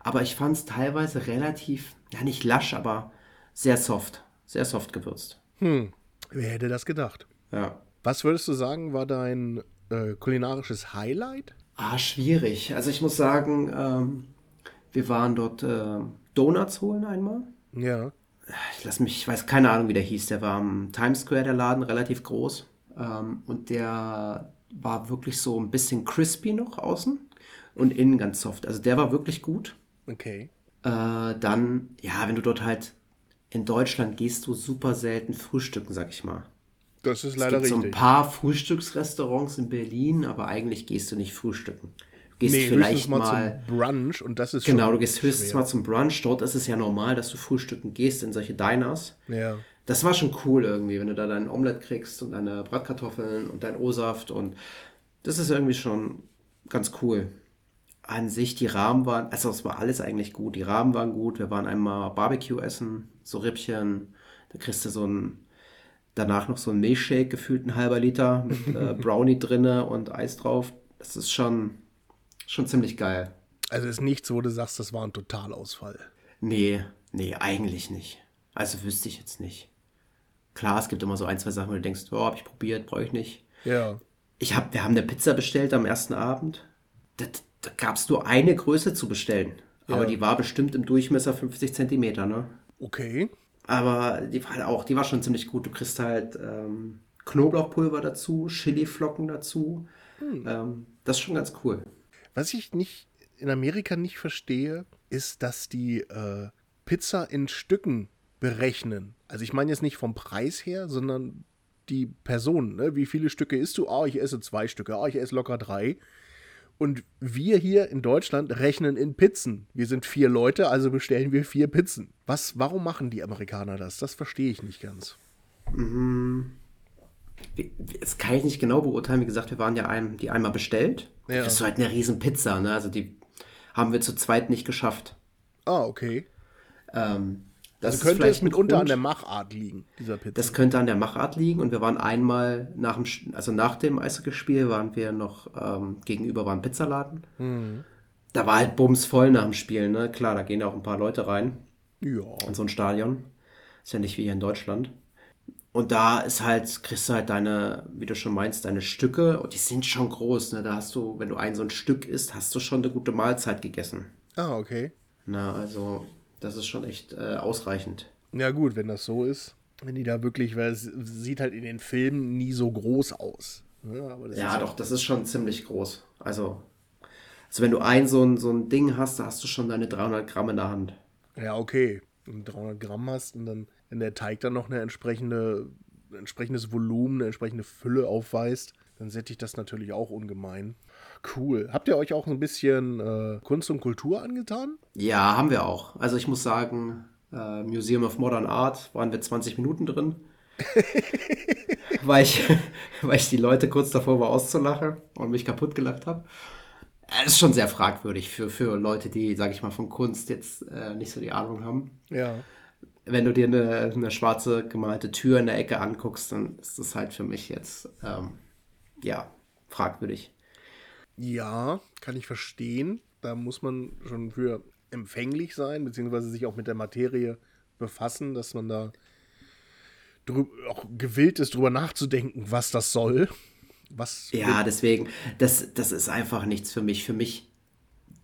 S2: Aber ich fand es teilweise relativ, ja nicht lasch, aber sehr soft. Sehr soft gewürzt.
S1: Hm. Wer hätte das gedacht?
S2: Ja.
S1: Was würdest du sagen, war dein äh, kulinarisches Highlight?
S2: Ah, schwierig. Also ich muss sagen, ähm, wir waren dort äh, Donuts holen einmal.
S1: Ja.
S2: Ich lass mich, ich weiß keine Ahnung, wie der hieß. Der war am Times Square, der Laden, relativ groß. Ähm, und der war wirklich so ein bisschen crispy noch außen und innen ganz soft. Also der war wirklich gut.
S1: Okay.
S2: Äh, dann, ja, wenn du dort halt in Deutschland gehst du super selten frühstücken, sag ich mal.
S1: Das ist leider
S2: es gibt
S1: richtig.
S2: so ein paar Frühstücksrestaurants in Berlin, aber eigentlich gehst du nicht frühstücken. Gehst
S1: nee,
S2: vielleicht
S1: mal,
S2: mal,
S1: zum Brunch und das ist
S2: Genau, du gehst höchstens schwer. mal zum Brunch. Dort ist es ja normal, dass du frühstücken gehst in solche Diners.
S1: Ja.
S2: Das war schon cool irgendwie, wenn du da dein Omelett kriegst und deine Bratkartoffeln und dein O-Saft und das ist irgendwie schon ganz cool. An sich, die Rahmen waren, also es war alles eigentlich gut. Die Rahmen waren gut. Wir waren einmal Barbecue essen, so Rippchen. Da kriegst du so ein danach noch so ein Milchshake, gefühlt ein halber Liter mit äh, Brownie drinne und Eis drauf. Das ist schon, schon ziemlich geil.
S1: Also ist nichts, wo du sagst, das war ein Totalausfall.
S2: Nee, nee, eigentlich nicht. Also wüsste ich jetzt nicht. Klar, es gibt immer so ein, zwei Sachen, wo du denkst, oh, hab ich probiert, brauche ich nicht.
S1: Ja.
S2: Ich hab, wir haben eine Pizza bestellt am ersten Abend. Da, da gab es nur eine Größe zu bestellen. Ja. Aber die war bestimmt im Durchmesser 50 Zentimeter, ne?
S1: Okay.
S2: Aber die war halt auch, die war schon ziemlich gut. Du kriegst halt ähm, Knoblauchpulver dazu, Chiliflocken dazu. Hm. Ähm, das ist schon ganz cool.
S1: Was ich nicht in Amerika nicht verstehe, ist, dass die äh, Pizza in Stücken berechnen. Also ich meine jetzt nicht vom Preis her, sondern die Person. Ne? Wie viele Stücke isst du? Ah, ich esse zwei Stücke. Ah, ich esse locker drei. Und wir hier in Deutschland rechnen in Pizzen. Wir sind vier Leute, also bestellen wir vier Pizzen. Was, warum machen die Amerikaner das? Das verstehe ich nicht ganz.
S2: Mhm. Das kann ich nicht genau beurteilen. Wie gesagt, wir waren ja ein, die einmal bestellt. Ja. Das ist halt eine riesen Pizza, ne? Also die haben wir zu zweit nicht geschafft.
S1: Ah, okay.
S2: Ähm,
S1: das also könnte es mitunter an der Machart liegen, dieser Pizza.
S2: Das könnte an der Machart liegen und wir waren einmal nach dem, also nach dem Eishockeyspiel waren wir noch ähm, gegenüber war ein Pizzaladen.
S1: Mhm.
S2: Da war halt bumsvoll nach dem Spiel, ne? Klar, da gehen auch ein paar Leute rein.
S1: Ja.
S2: In so ein Stadion. Ist ja nicht wie hier in Deutschland. Und da ist halt, kriegst du halt deine, wie du schon meinst, deine Stücke und die sind schon groß, ne? Da hast du, wenn du ein so ein Stück isst, hast du schon eine gute Mahlzeit gegessen.
S1: Ah, okay.
S2: Na, also das ist schon echt äh, ausreichend.
S1: Ja, gut, wenn das so ist. Wenn die da wirklich, weil es sieht halt in den Filmen nie so groß aus.
S2: Ja, ja doch, das ist schon ziemlich groß. Also, also wenn du ein so, ein so ein Ding hast, da hast du schon deine 300 Gramm in der Hand.
S1: Ja, okay. Du 300 Gramm hast und dann, wenn der Teig dann noch eine entsprechende entsprechendes Volumen, eine entsprechende Fülle aufweist, dann sättigt das natürlich auch ungemein. Cool. Habt ihr euch auch ein bisschen äh, Kunst und Kultur angetan?
S2: Ja, haben wir auch. Also ich muss sagen, äh, Museum of Modern Art waren wir 20 Minuten drin. weil, ich, weil ich die Leute kurz davor war auszulachen und mich kaputt gelacht habe. Es ist schon sehr fragwürdig für, für Leute, die, sage ich mal, von Kunst jetzt äh, nicht so die Ahnung haben.
S1: Ja.
S2: Wenn du dir eine, eine schwarze gemalte Tür in der Ecke anguckst, dann ist das halt für mich jetzt, ähm, ja, fragwürdig.
S1: Ja, kann ich verstehen. Da muss man schon für empfänglich sein, beziehungsweise sich auch mit der Materie befassen, dass man da auch gewillt ist, drüber nachzudenken, was das soll. Was
S2: ja, deswegen, das, das ist einfach nichts für mich. Für mich,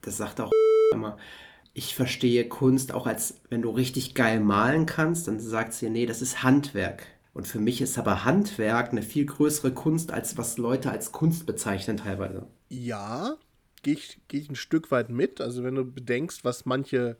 S2: das sagt auch immer, ich verstehe Kunst auch als, wenn du richtig geil malen kannst, dann sagt sie, nee, das ist Handwerk. Und für mich ist aber Handwerk eine viel größere Kunst, als was Leute als Kunst bezeichnen teilweise.
S1: Ja, gehe ich, geh ich ein Stück weit mit. Also wenn du bedenkst, was manche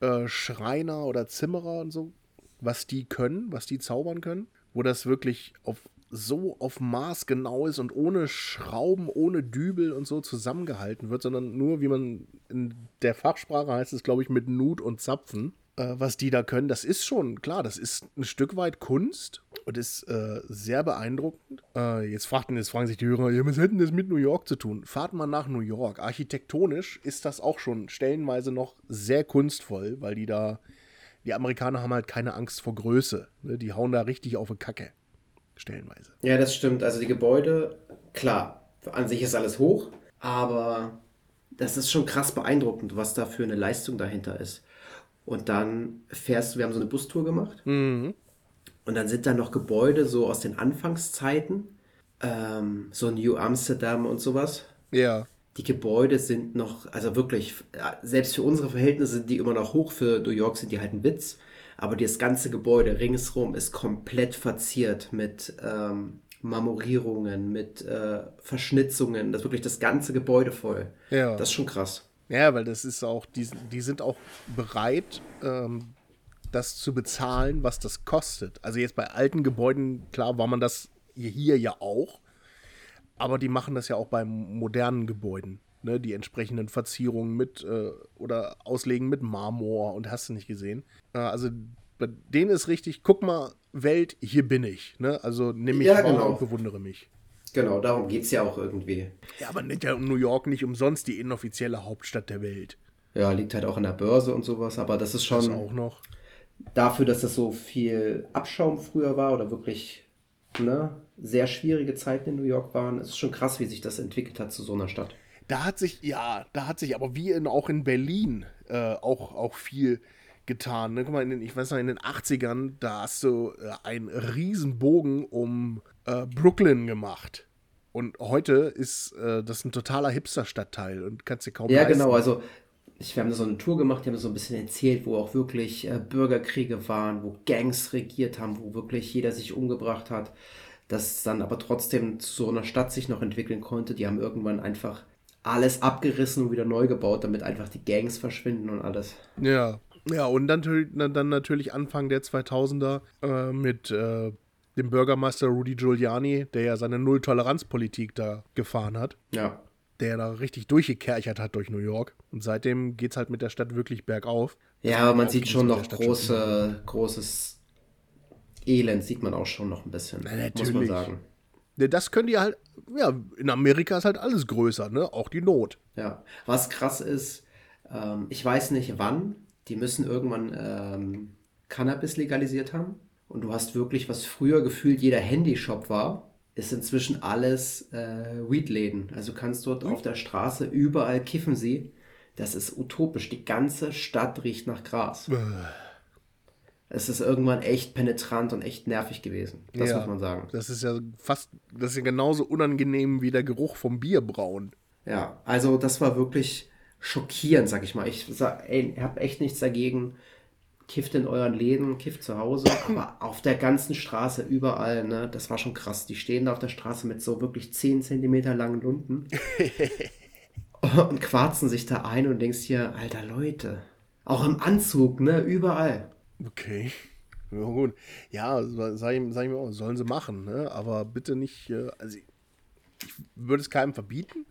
S1: äh, Schreiner oder Zimmerer und so, was die können, was die zaubern können, wo das wirklich auf so auf Maß genau ist und ohne Schrauben, ohne Dübel und so zusammengehalten wird, sondern nur, wie man in der Fachsprache heißt es, glaube ich, mit Nut und Zapfen, äh, was die da können. Das ist schon, klar, das ist ein Stück weit Kunst und ist äh, sehr beeindruckend. Äh, jetzt, fragten, jetzt fragen sich die Hörer, ja, was hätten das mit New York zu tun? Fahrt mal nach New York. Architektonisch ist das auch schon stellenweise noch sehr kunstvoll, weil die da die Amerikaner haben halt keine Angst vor Größe. Ne? Die hauen da richtig auf eine Kacke. Stellenweise.
S2: Ja, das stimmt. Also die Gebäude, klar, an sich ist alles hoch, aber das ist schon krass beeindruckend, was da für eine Leistung dahinter ist. Und dann fährst du, wir haben so eine Bustour gemacht. Mhm. Und dann sind da noch Gebäude so aus den Anfangszeiten, ähm, so New Amsterdam und sowas.
S1: Ja
S2: die Gebäude sind noch, also wirklich, selbst für unsere Verhältnisse sind die immer noch hoch. Für New York sind die halt ein Witz. Aber das ganze Gebäude ringsrum ist komplett verziert mit ähm, Marmorierungen, mit äh, Verschnitzungen. Das ist wirklich das ganze Gebäude voll. Ja. Das ist schon krass.
S1: Ja, weil das ist auch, die, die sind auch bereit, ähm, das zu bezahlen, was das kostet. Also jetzt bei alten Gebäuden, klar war man das hier ja auch. Aber die machen das ja auch bei modernen Gebäuden. Ne? Die entsprechenden Verzierungen mit äh, oder Auslegen mit Marmor und hast du nicht gesehen. Äh, also bei denen ist richtig, guck mal, Welt, hier bin ich. Ne? Also nimm mich ja, genau. und bewundere mich.
S2: Genau, darum geht es ja auch irgendwie.
S1: Ja, aber nennt ja New York nicht umsonst die inoffizielle Hauptstadt der Welt.
S2: Ja, liegt halt auch an der Börse und sowas, aber das ist schon. Das
S1: auch noch.
S2: Dafür, dass das so viel Abschaum früher war oder wirklich ne, sehr schwierige Zeiten in New York waren. Es ist schon krass, wie sich das entwickelt hat zu so einer Stadt.
S1: Da hat sich, ja, da hat sich aber wie in, auch in Berlin äh, auch, auch viel getan. Ne? Guck mal, in den, ich weiß noch, in den 80ern, da hast du äh, einen Riesenbogen um äh, Brooklyn gemacht. Und heute ist äh, das ein totaler Hipster-Stadtteil und kannst dir kaum
S2: Ja, leisten. genau, also ich, wir haben da so eine Tour gemacht, die haben so ein bisschen erzählt, wo auch wirklich äh, Bürgerkriege waren, wo Gangs regiert haben, wo wirklich jeder sich umgebracht hat dass dann aber trotzdem zu so einer Stadt sich noch entwickeln konnte. Die haben irgendwann einfach alles abgerissen und wieder neu gebaut, damit einfach die Gangs verschwinden und alles.
S1: Ja, ja, und dann, dann natürlich Anfang der 2000er äh, mit äh, dem Bürgermeister Rudy Giuliani, der ja seine Null-Toleranz-Politik da gefahren hat.
S2: Ja.
S1: Der da richtig durchgekerchert hat durch New York. Und seitdem geht es halt mit der Stadt wirklich bergauf.
S2: Ja, aber man sieht schon noch große, großes Elend sieht man auch schon noch ein bisschen,
S1: Na, muss man sagen. Das könnt ihr halt, ja, in Amerika ist halt alles größer, ne? Auch die Not.
S2: Ja, was krass ist, ähm, ich weiß nicht wann, die müssen irgendwann ähm, Cannabis legalisiert haben. Und du hast wirklich, was früher gefühlt jeder Handyshop war, ist inzwischen alles äh, Weedläden. Also kannst dort mhm. auf der Straße überall kiffen sie. Das ist utopisch. Die ganze Stadt riecht nach Gras. Es ist irgendwann echt penetrant und echt nervig gewesen. Das ja, muss man sagen.
S1: Das ist ja fast, das ist ja genauso unangenehm wie der Geruch vom Bierbrauen.
S2: Ja, also das war wirklich schockierend, sag ich mal. Ich sag, ey, habt echt nichts dagegen. Kifft in euren Läden, kifft zu Hause, aber auf der ganzen Straße, überall, ne, das war schon krass. Die stehen da auf der Straße mit so wirklich 10 cm langen Lunden und quarzen sich da ein und denkst hier, alter Leute, auch im Anzug, ne, überall.
S1: Okay. Ja, gut. Ja, sag ich, sag ich mir auch, sollen sie machen, ne? aber bitte nicht, äh, also ich, ich würde es keinem verbieten,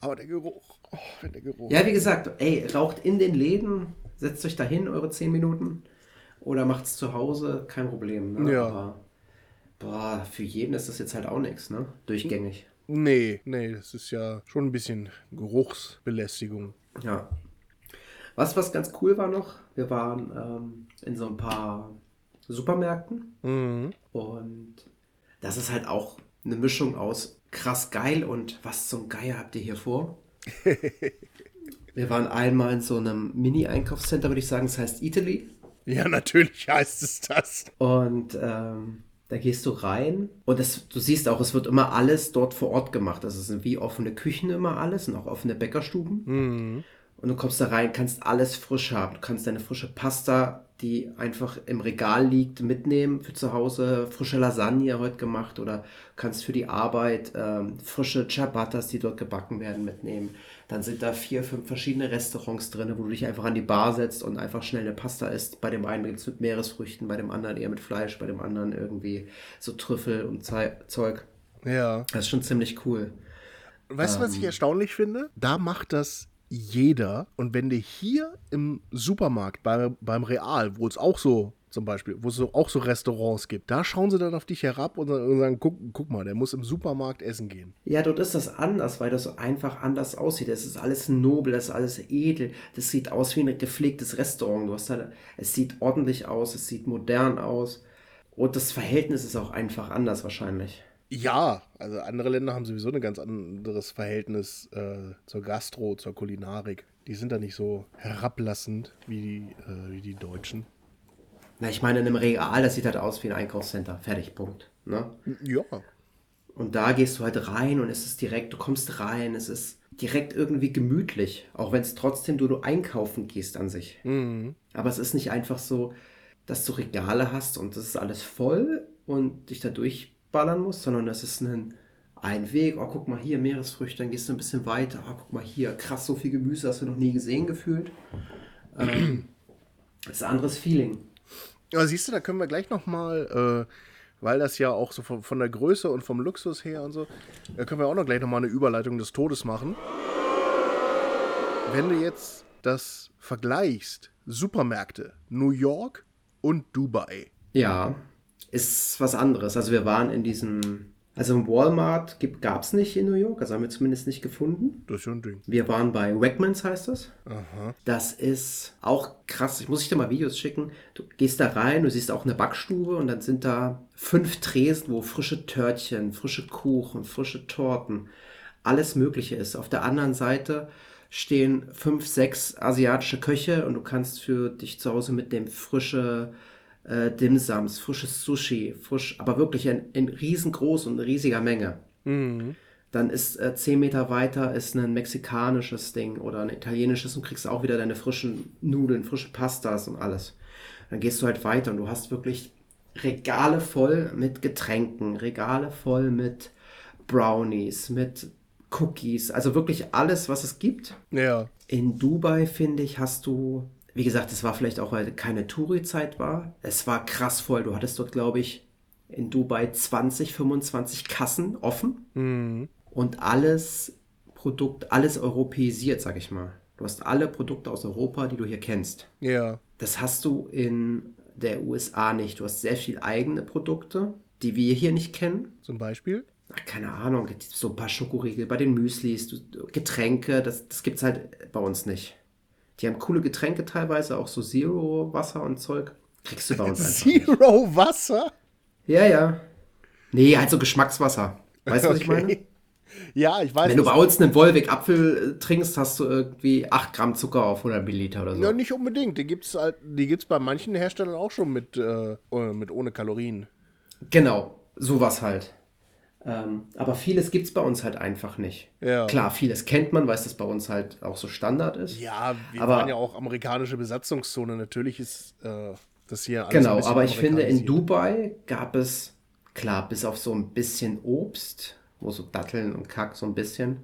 S1: aber der Geruch, oh, der Geruch.
S2: Ja, wie gesagt, ey, raucht in den Läden, setzt euch dahin, eure 10 Minuten, oder macht es zu Hause, kein Problem. Ne?
S1: Ja.
S2: Aber, boah, für jeden ist das jetzt halt auch nichts, ne? Durchgängig.
S1: Nee, nee, das ist ja schon ein bisschen Geruchsbelästigung.
S2: Ja. Was, was ganz cool war noch, wir waren ähm, in so ein paar Supermärkten
S1: Mhm.
S2: und das ist halt auch eine Mischung aus krass geil und was zum Geier habt ihr hier vor? wir waren einmal in so einem Mini-Einkaufscenter, würde ich sagen, das heißt Italy.
S1: Ja, natürlich heißt es das.
S2: Und ähm, da gehst du rein und das, du siehst auch, es wird immer alles dort vor Ort gemacht. Also es sind wie offene Küchen immer alles und auch offene Bäckerstuben.
S1: Mhm.
S2: Und du kommst da rein, kannst alles frisch haben. Du kannst deine frische Pasta, die einfach im Regal liegt, mitnehmen für zu Hause. Frische Lasagne heute gemacht oder kannst für die Arbeit ähm, frische Ciabattas, die dort gebacken werden, mitnehmen. Dann sind da vier, fünf verschiedene Restaurants drin, wo du dich einfach an die Bar setzt und einfach schnell eine Pasta isst. Bei dem einen gibt es mit Meeresfrüchten, bei dem anderen eher mit Fleisch, bei dem anderen irgendwie so Trüffel und Zei- Zeug.
S1: Ja.
S2: Das ist schon ziemlich cool.
S1: Weißt du, was ich erstaunlich finde? Da macht das jeder. Und wenn du hier im Supermarkt, bei, beim Real, wo es auch so zum Beispiel, wo es auch so Restaurants gibt, da schauen sie dann auf dich herab und, und sagen, guck, guck mal, der muss im Supermarkt essen gehen.
S2: Ja, dort ist das anders, weil das so einfach anders aussieht. Es ist alles nobel, das ist alles edel. Das sieht aus wie ein gepflegtes Restaurant. Du hast da, es sieht ordentlich aus, es sieht modern aus. Und das Verhältnis ist auch einfach anders wahrscheinlich.
S1: Ja, also andere Länder haben sowieso ein ganz anderes Verhältnis äh, zur Gastro, zur Kulinarik. Die sind da nicht so herablassend wie die, äh, wie die Deutschen.
S2: Na, ich meine, in einem Real, das sieht halt aus wie ein Einkaufscenter. Fertig, Punkt. Ne?
S1: Ja.
S2: Und da gehst du halt rein und es ist direkt, du kommst rein, es ist direkt irgendwie gemütlich. Auch wenn es trotzdem du nur einkaufen gehst an sich.
S1: Mhm.
S2: Aber es ist nicht einfach so, dass du Regale hast und das ist alles voll und dich da durchballern musst, sondern das ist ein, ein Weg. Oh, guck mal hier, Meeresfrüchte, dann gehst du ein bisschen weiter. Oh, guck mal hier, krass, so viel Gemüse hast du noch nie gesehen gefühlt. Ähm, das ist ein anderes Feeling.
S1: Aber siehst du, da können wir gleich nochmal, äh, weil das ja auch so von, von der Größe und vom Luxus her und so, da können wir auch noch gleich nochmal eine Überleitung des Todes machen. Wenn du jetzt das vergleichst, Supermärkte, New York und Dubai.
S2: Ja, ist was anderes. Also wir waren in diesem, also im Walmart gab es nicht in New York, also haben wir zumindest nicht gefunden.
S1: Das ist schon ein Ding.
S2: Wir waren bei Wegmans, heißt das.
S1: Aha.
S2: Das ist auch krass. Ich muss ich dir mal Videos schicken. Du gehst da rein, du siehst auch eine Backstube und dann sind da fünf Tresen, wo frische Törtchen, frische Kuchen, frische Torten, alles Mögliche ist. Auf der anderen Seite stehen fünf, sechs asiatische Köche und du kannst für dich zu Hause mitnehmen frische äh, Dimsums, frisches Sushi, frisch, aber wirklich in, in riesengroß und in riesiger Menge. Dann ist äh, zehn Meter weiter ist ein mexikanisches Ding oder ein italienisches und kriegst auch wieder deine frischen Nudeln, frische Pastas und alles. Dann gehst du halt weiter und du hast wirklich Regale voll mit Getränken, Regale voll mit Brownies, mit Cookies, also wirklich alles, was es gibt.
S1: Ja.
S2: In Dubai, finde ich, hast du, wie gesagt, es war vielleicht auch, weil keine Touri-Zeit war. Es war krass voll. Du hattest dort, glaube ich, in Dubai 20, 25 Kassen offen und alles Produkt, alles europäisiert, sag ich mal. Du hast alle Produkte aus Europa, die du hier kennst.
S1: Ja.
S2: Das hast du in der USA nicht. Du hast sehr viel eigene Produkte, die wir hier nicht kennen.
S1: Zum Beispiel.
S2: Ach, keine Ahnung, so ein paar Schokoriegel bei den Müslis, Getränke, das, das gibt es halt bei uns nicht. Die haben coole Getränke teilweise, auch so Zero-Wasser und Zeug. Kriegst du bei uns einfach nicht.
S1: Zero Wasser?
S2: Ja, ja. Nee, halt so Geschmackswasser. Weißt du, was ich meine?
S1: Ja, ich weiß.
S2: Wenn du bei uns einen Wolwig-Apfel äh, trinkst, hast du irgendwie 8 Gramm Zucker auf 100 Milliliter oder so.
S1: Ja, nicht unbedingt. Die gibt es halt, die gibt's bei manchen Herstellern auch schon mit, äh, mit ohne Kalorien.
S2: Genau, sowas halt. Ähm, aber vieles gibt es bei uns halt einfach nicht.
S1: Ja.
S2: Klar, vieles kennt man, weil es das bei uns halt auch so Standard ist.
S1: Ja, wir
S2: Aber-
S1: waren ja auch amerikanische Besatzungszone. Natürlich ist äh, das hier alles
S2: Genau, aber ich finde, in. Dubai gab es, klar, bis auf so ein bisschen Obst, wo so Datteln und Kack so ein bisschen,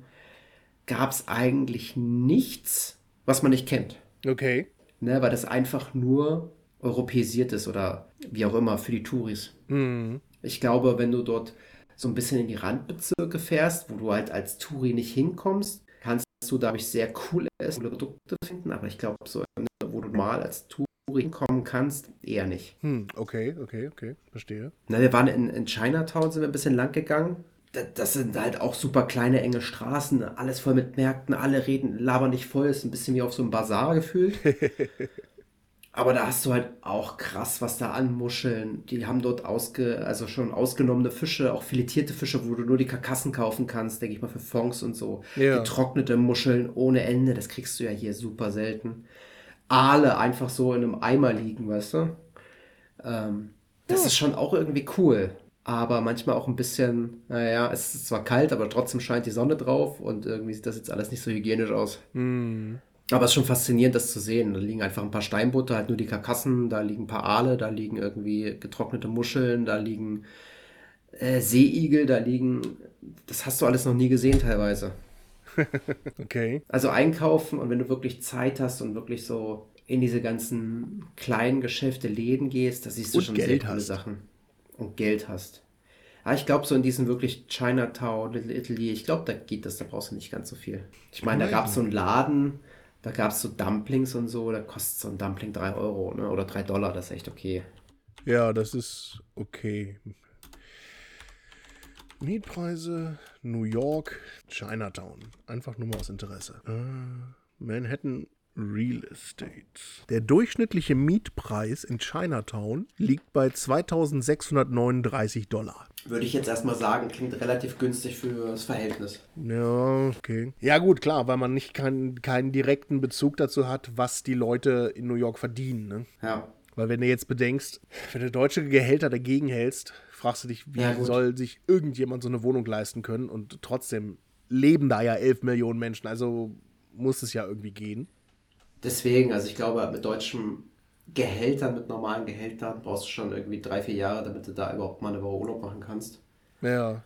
S2: gab es eigentlich nichts, was man nicht kennt.
S1: Okay.
S2: Ne, weil das einfach nur europäisiert ist oder wie auch immer für die Touris.
S1: Mhm.
S2: Ich glaube, wenn du dort so ein bisschen in die Randbezirke fährst, wo du halt als Touri nicht hinkommst, kannst du dadurch sehr coole Produkte finden, aber ich glaube, so wo du mal als Touri hinkommen kannst, eher nicht.
S1: Hm, okay, okay, okay, verstehe.
S2: Na, wir waren in, in Chinatown, sind wir ein bisschen lang gegangen. Das, das sind halt auch super kleine, enge Straßen, alles voll mit Märkten, alle reden, labern nicht voll, ist ein bisschen wie auf so einem Bazar gefühlt. Aber da hast du halt auch krass, was da an Muscheln. Die haben dort ausge, also schon ausgenommene Fische, auch filetierte Fische, wo du nur die Karkassen kaufen kannst, denke ich mal, für Fonds und so.
S1: Ja.
S2: Getrocknete Muscheln ohne Ende, das kriegst du ja hier super selten. Aale einfach so in einem Eimer liegen, weißt du? Ähm, das ist schon auch irgendwie cool. Aber manchmal auch ein bisschen, naja, es ist zwar kalt, aber trotzdem scheint die Sonne drauf und irgendwie sieht das jetzt alles nicht so hygienisch aus. Aber es ist schon faszinierend, das zu sehen. Da liegen einfach ein paar Steinbutter, halt nur die Karkassen, da liegen ein paar Aale, da liegen irgendwie getrocknete Muscheln, da liegen äh, Seeigel, da liegen. Das hast du alles noch nie gesehen teilweise.
S1: Okay.
S2: Also einkaufen und wenn du wirklich Zeit hast und wirklich so in diese ganzen kleinen Geschäfte, Läden gehst, da siehst du
S1: Und
S2: schon
S1: Geld
S2: sehr coole. Sachen. Und Geld hast. Ja, ich glaube, so in diesen wirklich Chinatown, Little Italy, ich glaube, da geht das, da brauchst du nicht ganz so viel. Ich meine, da gab es so einen Laden, da gab es so Dumplings und so, da kostet so ein Dumpling 3 Euro ne? oder 3 Dollar, das ist echt okay.
S1: Ja, das ist okay. Mietpreise, New York, Chinatown. Einfach nur mal aus Interesse. Äh, Manhattan Real Estate. Der durchschnittliche Mietpreis in Chinatown liegt bei 2639 Dollar.
S2: Würde ich jetzt erstmal sagen, klingt relativ günstig für das Verhältnis.
S1: Ja, okay. Ja, gut, klar, weil man nicht keinen, keinen direkten Bezug dazu hat, was die Leute in New York verdienen. Ne?
S2: Ja.
S1: Weil wenn du jetzt bedenkst, wenn du deutsche Gehälter dagegen hältst, fragst du dich, wie
S2: Ja,
S1: soll sich irgendjemand so eine Wohnung leisten können? Und trotzdem leben da ja 11 Millionen Menschen, also muss es ja irgendwie gehen.
S2: Deswegen, also ich glaube, mit deutschen Gehältern, mit normalen Gehältern brauchst du schon irgendwie drei, vier Jahre, damit du da überhaupt mal eine Woche Urlaub machen kannst.
S1: Ja,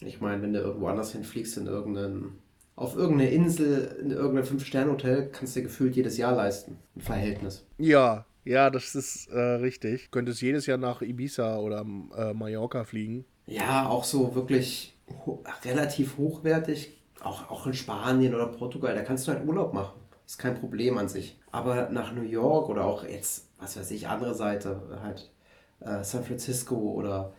S2: Ich meine, wenn du irgendwo anders hinfliegst, in irgendeinen, auf irgendeine Insel, in irgendein Fünf-Sterne-Hotel, kannst du dir gefühlt jedes Jahr leisten. Ein Verhältnis.
S1: ja, ja, das ist äh, richtig. Könntest jedes Jahr nach Ibiza oder äh, Mallorca fliegen.
S2: Ja, auch so wirklich ho relativ hochwertig. Auch, auch in Spanien oder Portugal, da kannst du halt Urlaub machen. Ist kein Problem an sich. Aber nach New York oder auch jetzt, was weiß ich, andere Seite, halt äh, San Francisco oder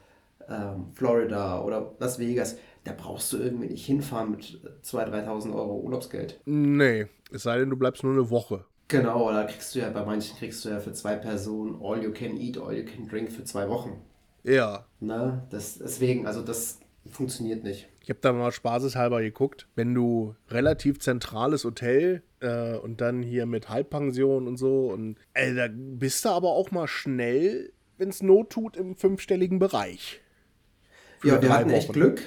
S2: ähm, Florida oder Las Vegas, da brauchst du irgendwie nicht hinfahren mit 2.000, 3.000 Euro Urlaubsgeld.
S1: Nee, es sei denn, du bleibst nur eine Woche.
S2: Genau, da kriegst du ja, bei manchen kriegst du ja für zwei Personen All You Can Eat, All You Can Drink für zwei Wochen.
S1: Ja,
S2: Ne? Das, deswegen, also das funktioniert nicht.
S1: Ich habe da mal spaßeshalber geguckt, wenn du relativ zentrales Hotel äh, und dann hier mit Halbpension und so und äh, da bist du aber auch mal schnell, wenn es Not tut, im fünfstelligen Bereich. Für
S2: Ja, wir hatten echt
S1: Wochen.
S2: Glück.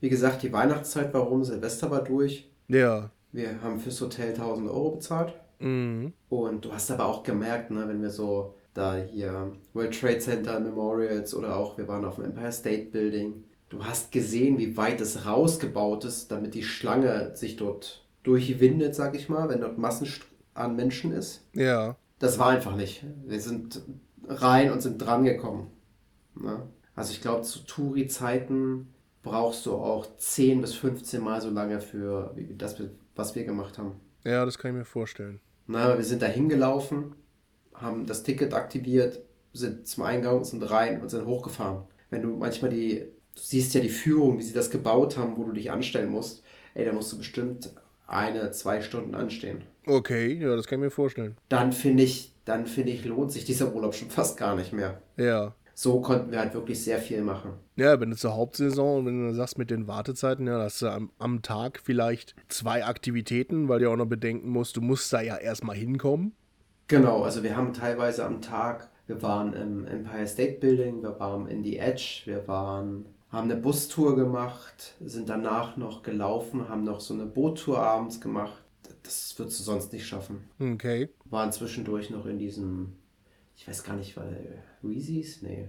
S2: Wie gesagt, die Weihnachtszeit war rum, Silvester war durch.
S1: Ja,
S2: Wir haben fürs Hotel 1000 Euro bezahlt.
S1: mhm.
S2: Und du hast aber auch gemerkt, ne, wenn wir so da hier World Trade Center Memorials oder auch wir waren auf dem Empire State Building, du hast gesehen, wie weit es rausgebaut ist, damit die Schlange sich dort durchwindet, sag ich mal, wenn dort Massen an Menschen ist.
S1: ja,
S2: Das war einfach nicht. Wir sind rein und sind dran gekommen. Ne? Also ich glaube, zu Touri-Zeiten brauchst du auch 10 bis 15 Mal so lange für das, was wir gemacht haben.
S1: ja, das kann ich mir vorstellen.
S2: Na, wir sind da hingelaufen, haben das Ticket aktiviert, sind zum Eingang, sind rein und sind hochgefahren. Wenn du manchmal die, du siehst ja die Führung, wie sie das gebaut haben, wo du dich anstellen musst, ey, da musst du bestimmt eine, zwei Stunden anstehen.
S1: Okay, ja, das kann ich mir vorstellen.
S2: Dann finde ich, dann finde ich, lohnt sich dieser Urlaub schon fast gar nicht mehr.
S1: Ja.
S2: So konnten wir halt wirklich sehr viel machen.
S1: Ja, wenn du zur Hauptsaison und wenn du sagst mit den Wartezeiten, ja, hast du am, am Tag vielleicht zwei Aktivitäten, weil du auch noch bedenken musst, du musst da ja erstmal hinkommen.
S2: Genau, also wir haben teilweise am Tag, wir waren im Empire State Building, wir waren in die Edge, wir waren, haben eine Bustour gemacht, sind danach noch gelaufen, haben noch so eine Boottour abends gemacht. Das würdest du sonst nicht schaffen.
S1: Okay.
S2: Waren zwischendurch noch in diesem, ich weiß gar nicht, weil Reese's? Nee.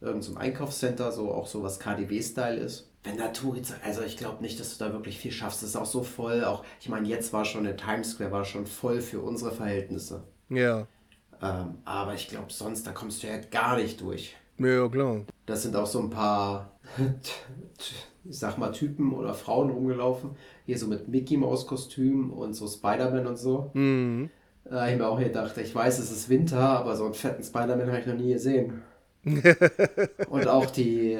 S2: Irgend so ein Einkaufscenter, so auch so was KDW-Style ist. Wenn da Touris, also ich glaube nicht, dass du da wirklich viel schaffst. Das ist auch so voll. Auch, ich meine, jetzt war schon der Times Square war schon voll für unsere Verhältnisse.
S1: Ja.
S2: Ähm, aber ich glaube, sonst, da kommst du ja gar nicht durch.
S1: Ja, klar.
S2: Das sind auch so ein paar, ich sag mal, Typen oder Frauen rumgelaufen. Hier so mit Mickey Maus Kostüm und so Spider-Man und so.
S1: Mhm.
S2: Da habe ich mir auch gedacht, ich weiß, es ist Winter, aber so einen fetten Spider-Man habe ich noch nie gesehen. und auch die,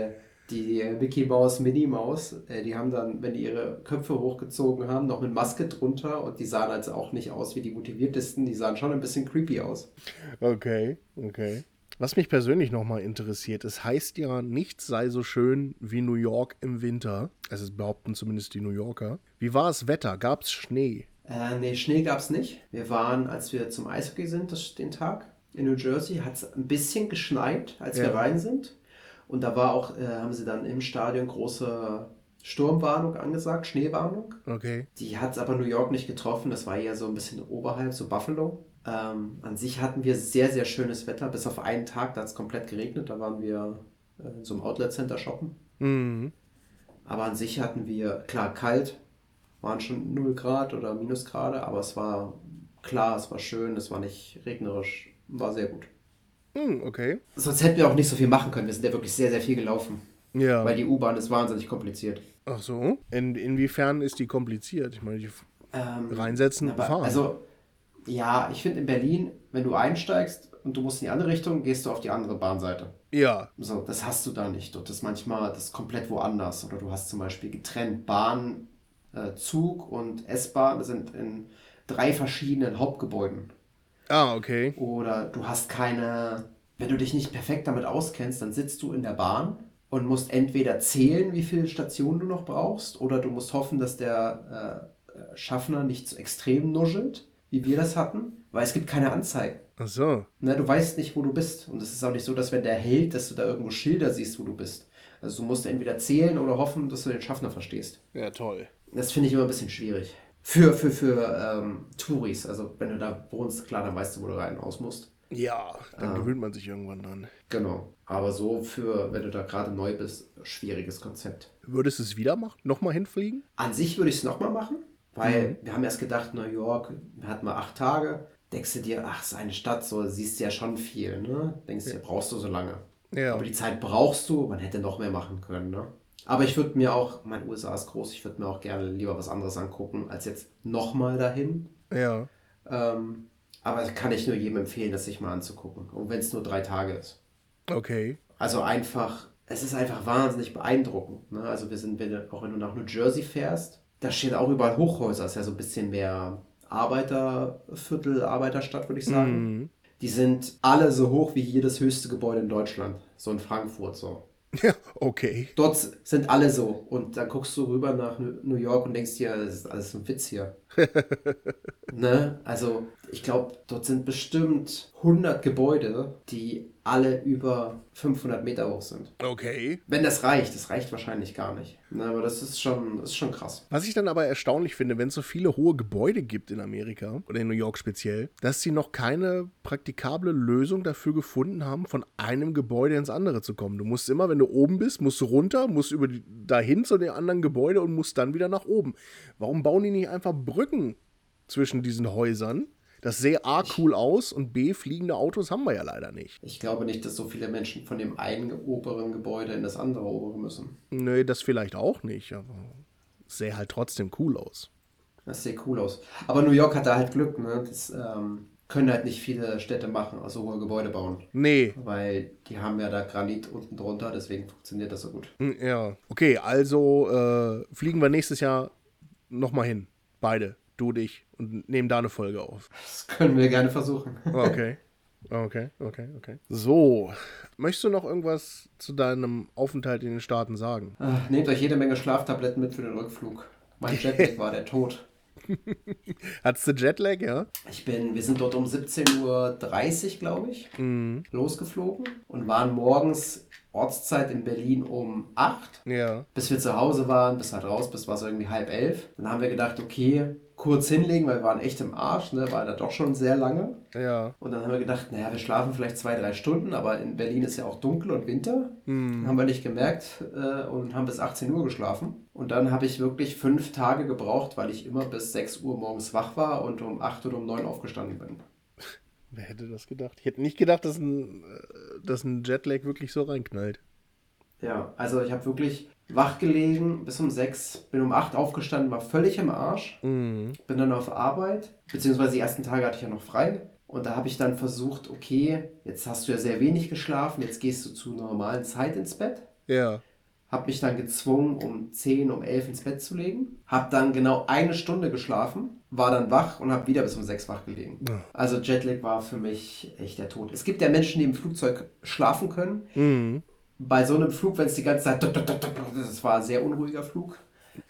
S2: die Mickey Maus, Minnie Maus, äh, die haben dann, wenn die ihre Köpfe hochgezogen haben, noch mit Maske drunter und die sahen also auch nicht aus wie die motiviertesten, die sahen schon ein bisschen creepy aus.
S1: Okay, okay. Was mich persönlich nochmal interessiert, es heißt ja, nichts sei so schön wie New York im Winter. Also es behaupten zumindest die New Yorker. Wie war das Wetter? Gab es Schnee?
S2: Äh, nee, Schnee gab es nicht. Wir waren, als wir zum Eishockey sind, das, den Tag in New Jersey, hat es ein bisschen geschneit, als
S1: Ja.
S2: wir rein sind. Und da war auch, äh, haben sie dann im Stadion große Sturmwarnung angesagt, Schneewarnung.
S1: Okay.
S2: Die hat aber New York nicht getroffen, das war eher so ein bisschen oberhalb, so Buffalo. Ähm, an sich hatten wir sehr, sehr schönes Wetter, bis auf einen Tag, da hat es komplett geregnet, da waren wir äh, in so einem Outlet-Center shoppen.
S1: Mhm.
S2: Aber an sich hatten wir, klar, kalt, waren schon 0 Grad oder Minusgrade, aber es war klar, es war schön, es war nicht regnerisch, war sehr gut.
S1: Hm, okay.
S2: Sonst hätten wir auch nicht so viel machen können, wir sind ja wirklich sehr, sehr viel gelaufen,
S1: Ja.
S2: weil die U-Bahn ist wahnsinnig kompliziert.
S1: Ach so. In, inwiefern ist die kompliziert? Ich meine, die
S2: Ähm,
S1: reinsetzen,
S2: aber,
S1: fahren.
S2: Also, ja, ich finde in Berlin, wenn du einsteigst und du musst in die andere Richtung, gehst du auf die andere Bahnseite.
S1: ja.
S2: So, das hast du da nicht. Dort ist manchmal das ist komplett woanders. Oder du hast zum Beispiel getrennt Bahn, äh, Zug und S-Bahn sind in drei verschiedenen Hauptgebäuden.
S1: Ah, okay.
S2: Oder du hast keine, wenn du dich nicht perfekt damit auskennst, dann sitzt du in der Bahn und musst entweder zählen, wie viele Stationen du noch brauchst, oder du musst hoffen, dass der äh, äh, Schaffner nicht zu extrem nuschelt, wie wir das hatten, weil es gibt keine Anzeigen.
S1: Ach so.
S2: Ne, du weißt nicht, wo du bist. Und es ist auch nicht so, dass wenn der hält, dass du da irgendwo Schilder siehst, wo du bist. Also du musst entweder zählen oder hoffen, dass du den Schaffner verstehst.
S1: Ja, toll.
S2: Das finde ich immer ein bisschen schwierig. Für, für, für ähm, Touris. Also wenn du da wohnst, klar, dann weißt du, wo du rein und aus musst.
S1: Ja, dann
S2: Ah.
S1: gewöhnt man sich irgendwann dran.
S2: Genau. Aber so für, wenn du da gerade neu bist, schwieriges Konzept.
S1: Würdest du es wieder machen? Nochmal hinfliegen?
S2: An sich würde ich es nochmal machen, weil wir haben erst gedacht, New York, wir hatten mal acht Tage. Denkst du dir, ach, es ist eine Stadt, so siehst du ja schon viel, ne? Denkst dir, brauchst du so lange.
S1: Ja.
S2: Aber die Zeit brauchst du, man hätte noch mehr machen können, ne? Aber ich würde mir auch, mein USA ist groß, ich würde mir auch gerne lieber was anderes angucken, als jetzt nochmal dahin.
S1: Ja.
S2: Ähm, aber kann ich nur jedem empfehlen, das sich mal anzugucken. Und wenn es nur drei Tage ist.
S1: Okay.
S2: Also einfach, es ist einfach wahnsinnig beeindruckend. Ne? Also wir sind, wenn du, auch wenn du nach New Jersey fährst, da stehen auch überall Hochhäuser. Das ist ja so ein bisschen mehr Arbeiterviertel, Arbeiterstadt, würde ich sagen. Die sind alle so hoch wie jedes höchste Gebäude in Deutschland. So in Frankfurt so.
S1: Ja, okay.
S2: Dort sind alle so. Und dann guckst du rüber nach New New York und denkst dir, das ist alles ein Witz hier. ne? Also, ich glaube, dort sind bestimmt 100 Gebäude, die alle über 500 Meter hoch sind.
S1: Okay.
S2: Wenn das reicht, das reicht wahrscheinlich gar nicht. Ne, aber das ist schon, das ist schon krass.
S1: Was ich dann aber erstaunlich finde, wenn es so viele hohe Gebäude gibt in Amerika oder in New York speziell, dass sie noch keine praktikable Lösung dafür gefunden haben, von einem Gebäude ins andere zu kommen. Du musst immer, wenn du oben bist, musst du runter, musst über die, dahin zu den anderen Gebäude und musst dann wieder nach oben. Warum bauen die nicht einfach Brücken zwischen diesen Häusern? Das sähe A cool aus und B fliegende Autos haben wir ja leider nicht.
S2: Ich glaube nicht, dass so viele Menschen von dem einen oberen Gebäude in das andere obere müssen.
S1: Nee, das vielleicht auch nicht, aber es sähe halt trotzdem cool aus.
S2: Das sieht cool aus. Aber New York hat da halt Glück, ne? Das ähm, können halt nicht viele Städte machen, also hohe Gebäude bauen.
S1: Nee,
S2: Weil die haben ja da Granit unten drunter, deswegen funktioniert das so gut.
S1: Ja, okay, also äh, fliegen wir nächstes Jahr nochmal hin. Beide, du und ich, und nehmen da eine Folge auf.
S2: Das können wir gerne versuchen.
S1: Okay. Okay, okay, okay. So, möchtest du noch irgendwas zu deinem Aufenthalt in den Staaten sagen?
S2: Ah, Nehmt euch jede Menge Schlaftabletten mit für den Rückflug. Mein Jetlag war der Tod.
S1: Hattest du Jetlag, ja?
S2: Ich bin, wir sind dort um 17.30 Uhr, glaube ich, losgeflogen und waren morgens Ortszeit in Berlin um 8.
S1: Ja.
S2: Bis wir zu Hause waren, bis halt raus, bis war es irgendwie halb elf. Dann haben wir gedacht, okay, kurz hinlegen, weil wir waren echt im Arsch, ne? war da doch schon sehr lange.
S1: Ja.
S2: Und dann haben wir gedacht, naja, wir schlafen vielleicht zwei, drei Stunden, aber in Berlin ist ja auch dunkel und Winter. Haben wir nicht gemerkt äh, und haben bis 18 Uhr geschlafen. Und dann habe ich wirklich fünf Tage gebraucht, weil ich immer bis 6 Uhr morgens wach war und um 8 oder um 9 aufgestanden bin.
S1: Wer hätte das gedacht? Ich hätte nicht gedacht, dass ein, äh, dass ein Jetlag wirklich so reinknallt.
S2: Ja, also ich habe wirklich wach gelegen bis um sechs, bin um acht aufgestanden, war völlig im Arsch,
S1: Mhm.
S2: bin dann auf Arbeit, beziehungsweise die ersten Tage hatte ich ja noch frei. Und da habe ich dann versucht, okay, jetzt hast du ja sehr wenig geschlafen, jetzt gehst du zu normalen Zeit ins Bett.
S1: Ja.
S2: Habe mich dann gezwungen, um 10, um 11 ins Bett zu legen. Habe dann genau eine Stunde geschlafen, war dann wach und habe wieder bis um 6 wach gelegen. Also Jetlag war für mich echt der Tod. Es gibt ja Menschen, die im Flugzeug schlafen können.
S1: Mhm.
S2: Bei so einem Flug, wenn es die ganze Zeit... Das war ein sehr unruhiger Flug.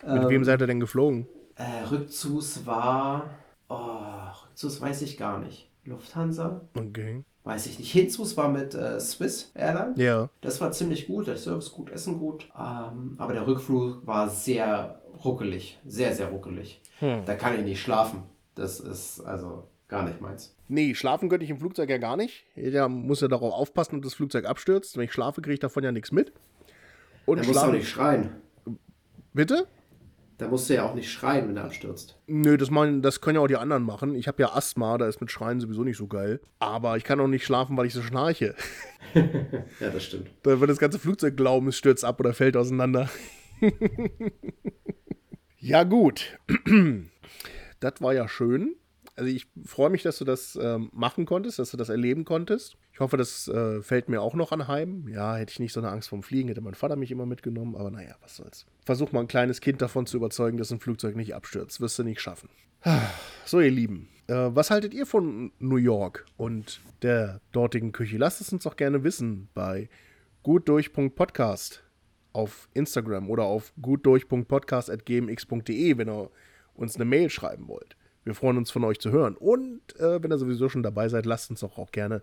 S1: Mit wem seid ihr denn geflogen?
S2: Äh, Rückzus war... Oh, Rückzus weiß ich gar nicht. Lufthansa?
S1: Okay.
S2: Weiß ich nicht. Hinzus war mit äh, Swiss Airline.
S1: Ja.
S2: Das war ziemlich gut, der Service gut, Essen gut. Ähm, aber der Rückflug war sehr ruckelig. Sehr, sehr ruckelig. Da kann ich nicht schlafen. Das ist also gar nicht meins.
S1: Nee, schlafen könnte ich im Flugzeug ja gar nicht. Jeder muss ja darauf aufpassen, ob das Flugzeug abstürzt. Wenn ich schlafe, kriege ich davon ja nichts mit. Und
S2: Da musst du auch nicht schreien.
S1: Bitte?
S2: Da musst du ja auch nicht schreien, wenn er abstürzt.
S1: Nö, das, mein, das können ja auch die anderen machen. Ich habe ja Asthma, da ist mit Schreien sowieso nicht so geil. Aber ich kann auch nicht schlafen, weil ich so schnarche.
S2: Ja, das stimmt.
S1: Da wird das ganze Flugzeug glauben, es stürzt ab oder fällt auseinander. ja, gut. das war ja schön. Also ich freue mich, dass du das ähm, machen konntest, dass du das erleben konntest. Ich hoffe, das äh, fällt mir auch noch anheim. Ja, hätte ich nicht so eine Angst vorm Fliegen, hätte mein Vater mich immer mitgenommen. Aber naja, was soll's. Versuch mal ein kleines Kind davon zu überzeugen, dass ein Flugzeug nicht abstürzt. Wirst du nicht schaffen. So, ihr Lieben, äh, was haltet ihr von New York und der dortigen Küche? Lasst es uns doch gerne wissen bei gutdurch.podcast auf Instagram oder auf gutdurch.podcast.gmx.de, wenn ihr uns eine Mail schreiben wollt. Wir freuen uns von euch zu hören. Und äh, wenn ihr sowieso schon dabei seid, lasst uns doch auch gerne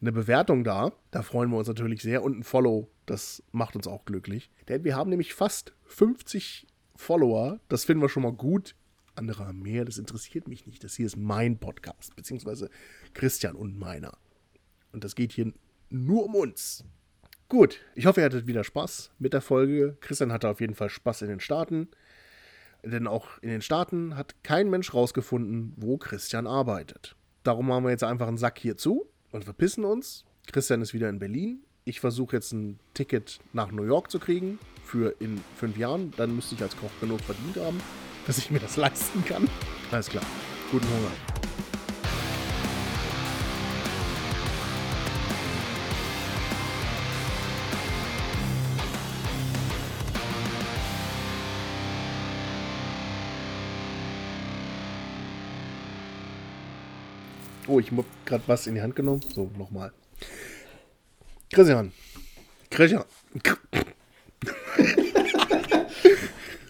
S1: eine Bewertung da. Da freuen wir uns natürlich sehr. Und ein Follow, das macht uns auch glücklich. Denn wir haben nämlich fast 50 Follower. Das finden wir schon mal gut. Andere haben mehr, das interessiert mich nicht. Das hier ist mein Podcast, beziehungsweise Christian und meiner. Und das geht hier nur um uns. Gut, ich hoffe, ihr hattet wieder Spaß mit der Folge. Christian hatte auf jeden Fall Spaß in den Staaten. Denn auch in den Staaten hat kein Mensch rausgefunden, wo Christian arbeitet. Darum machen wir jetzt einfach einen Sack hier zu und verpissen uns. Christian ist wieder in Berlin. Ich versuche jetzt ein Ticket nach New York zu kriegen für in fünf Jahren. Dann müsste ich als Koch genug verdient haben, dass ich mir das leisten kann. Alles klar. Guten Hunger. Oh, ich habe gerade was in die Hand genommen. So, nochmal. Christian. Christian.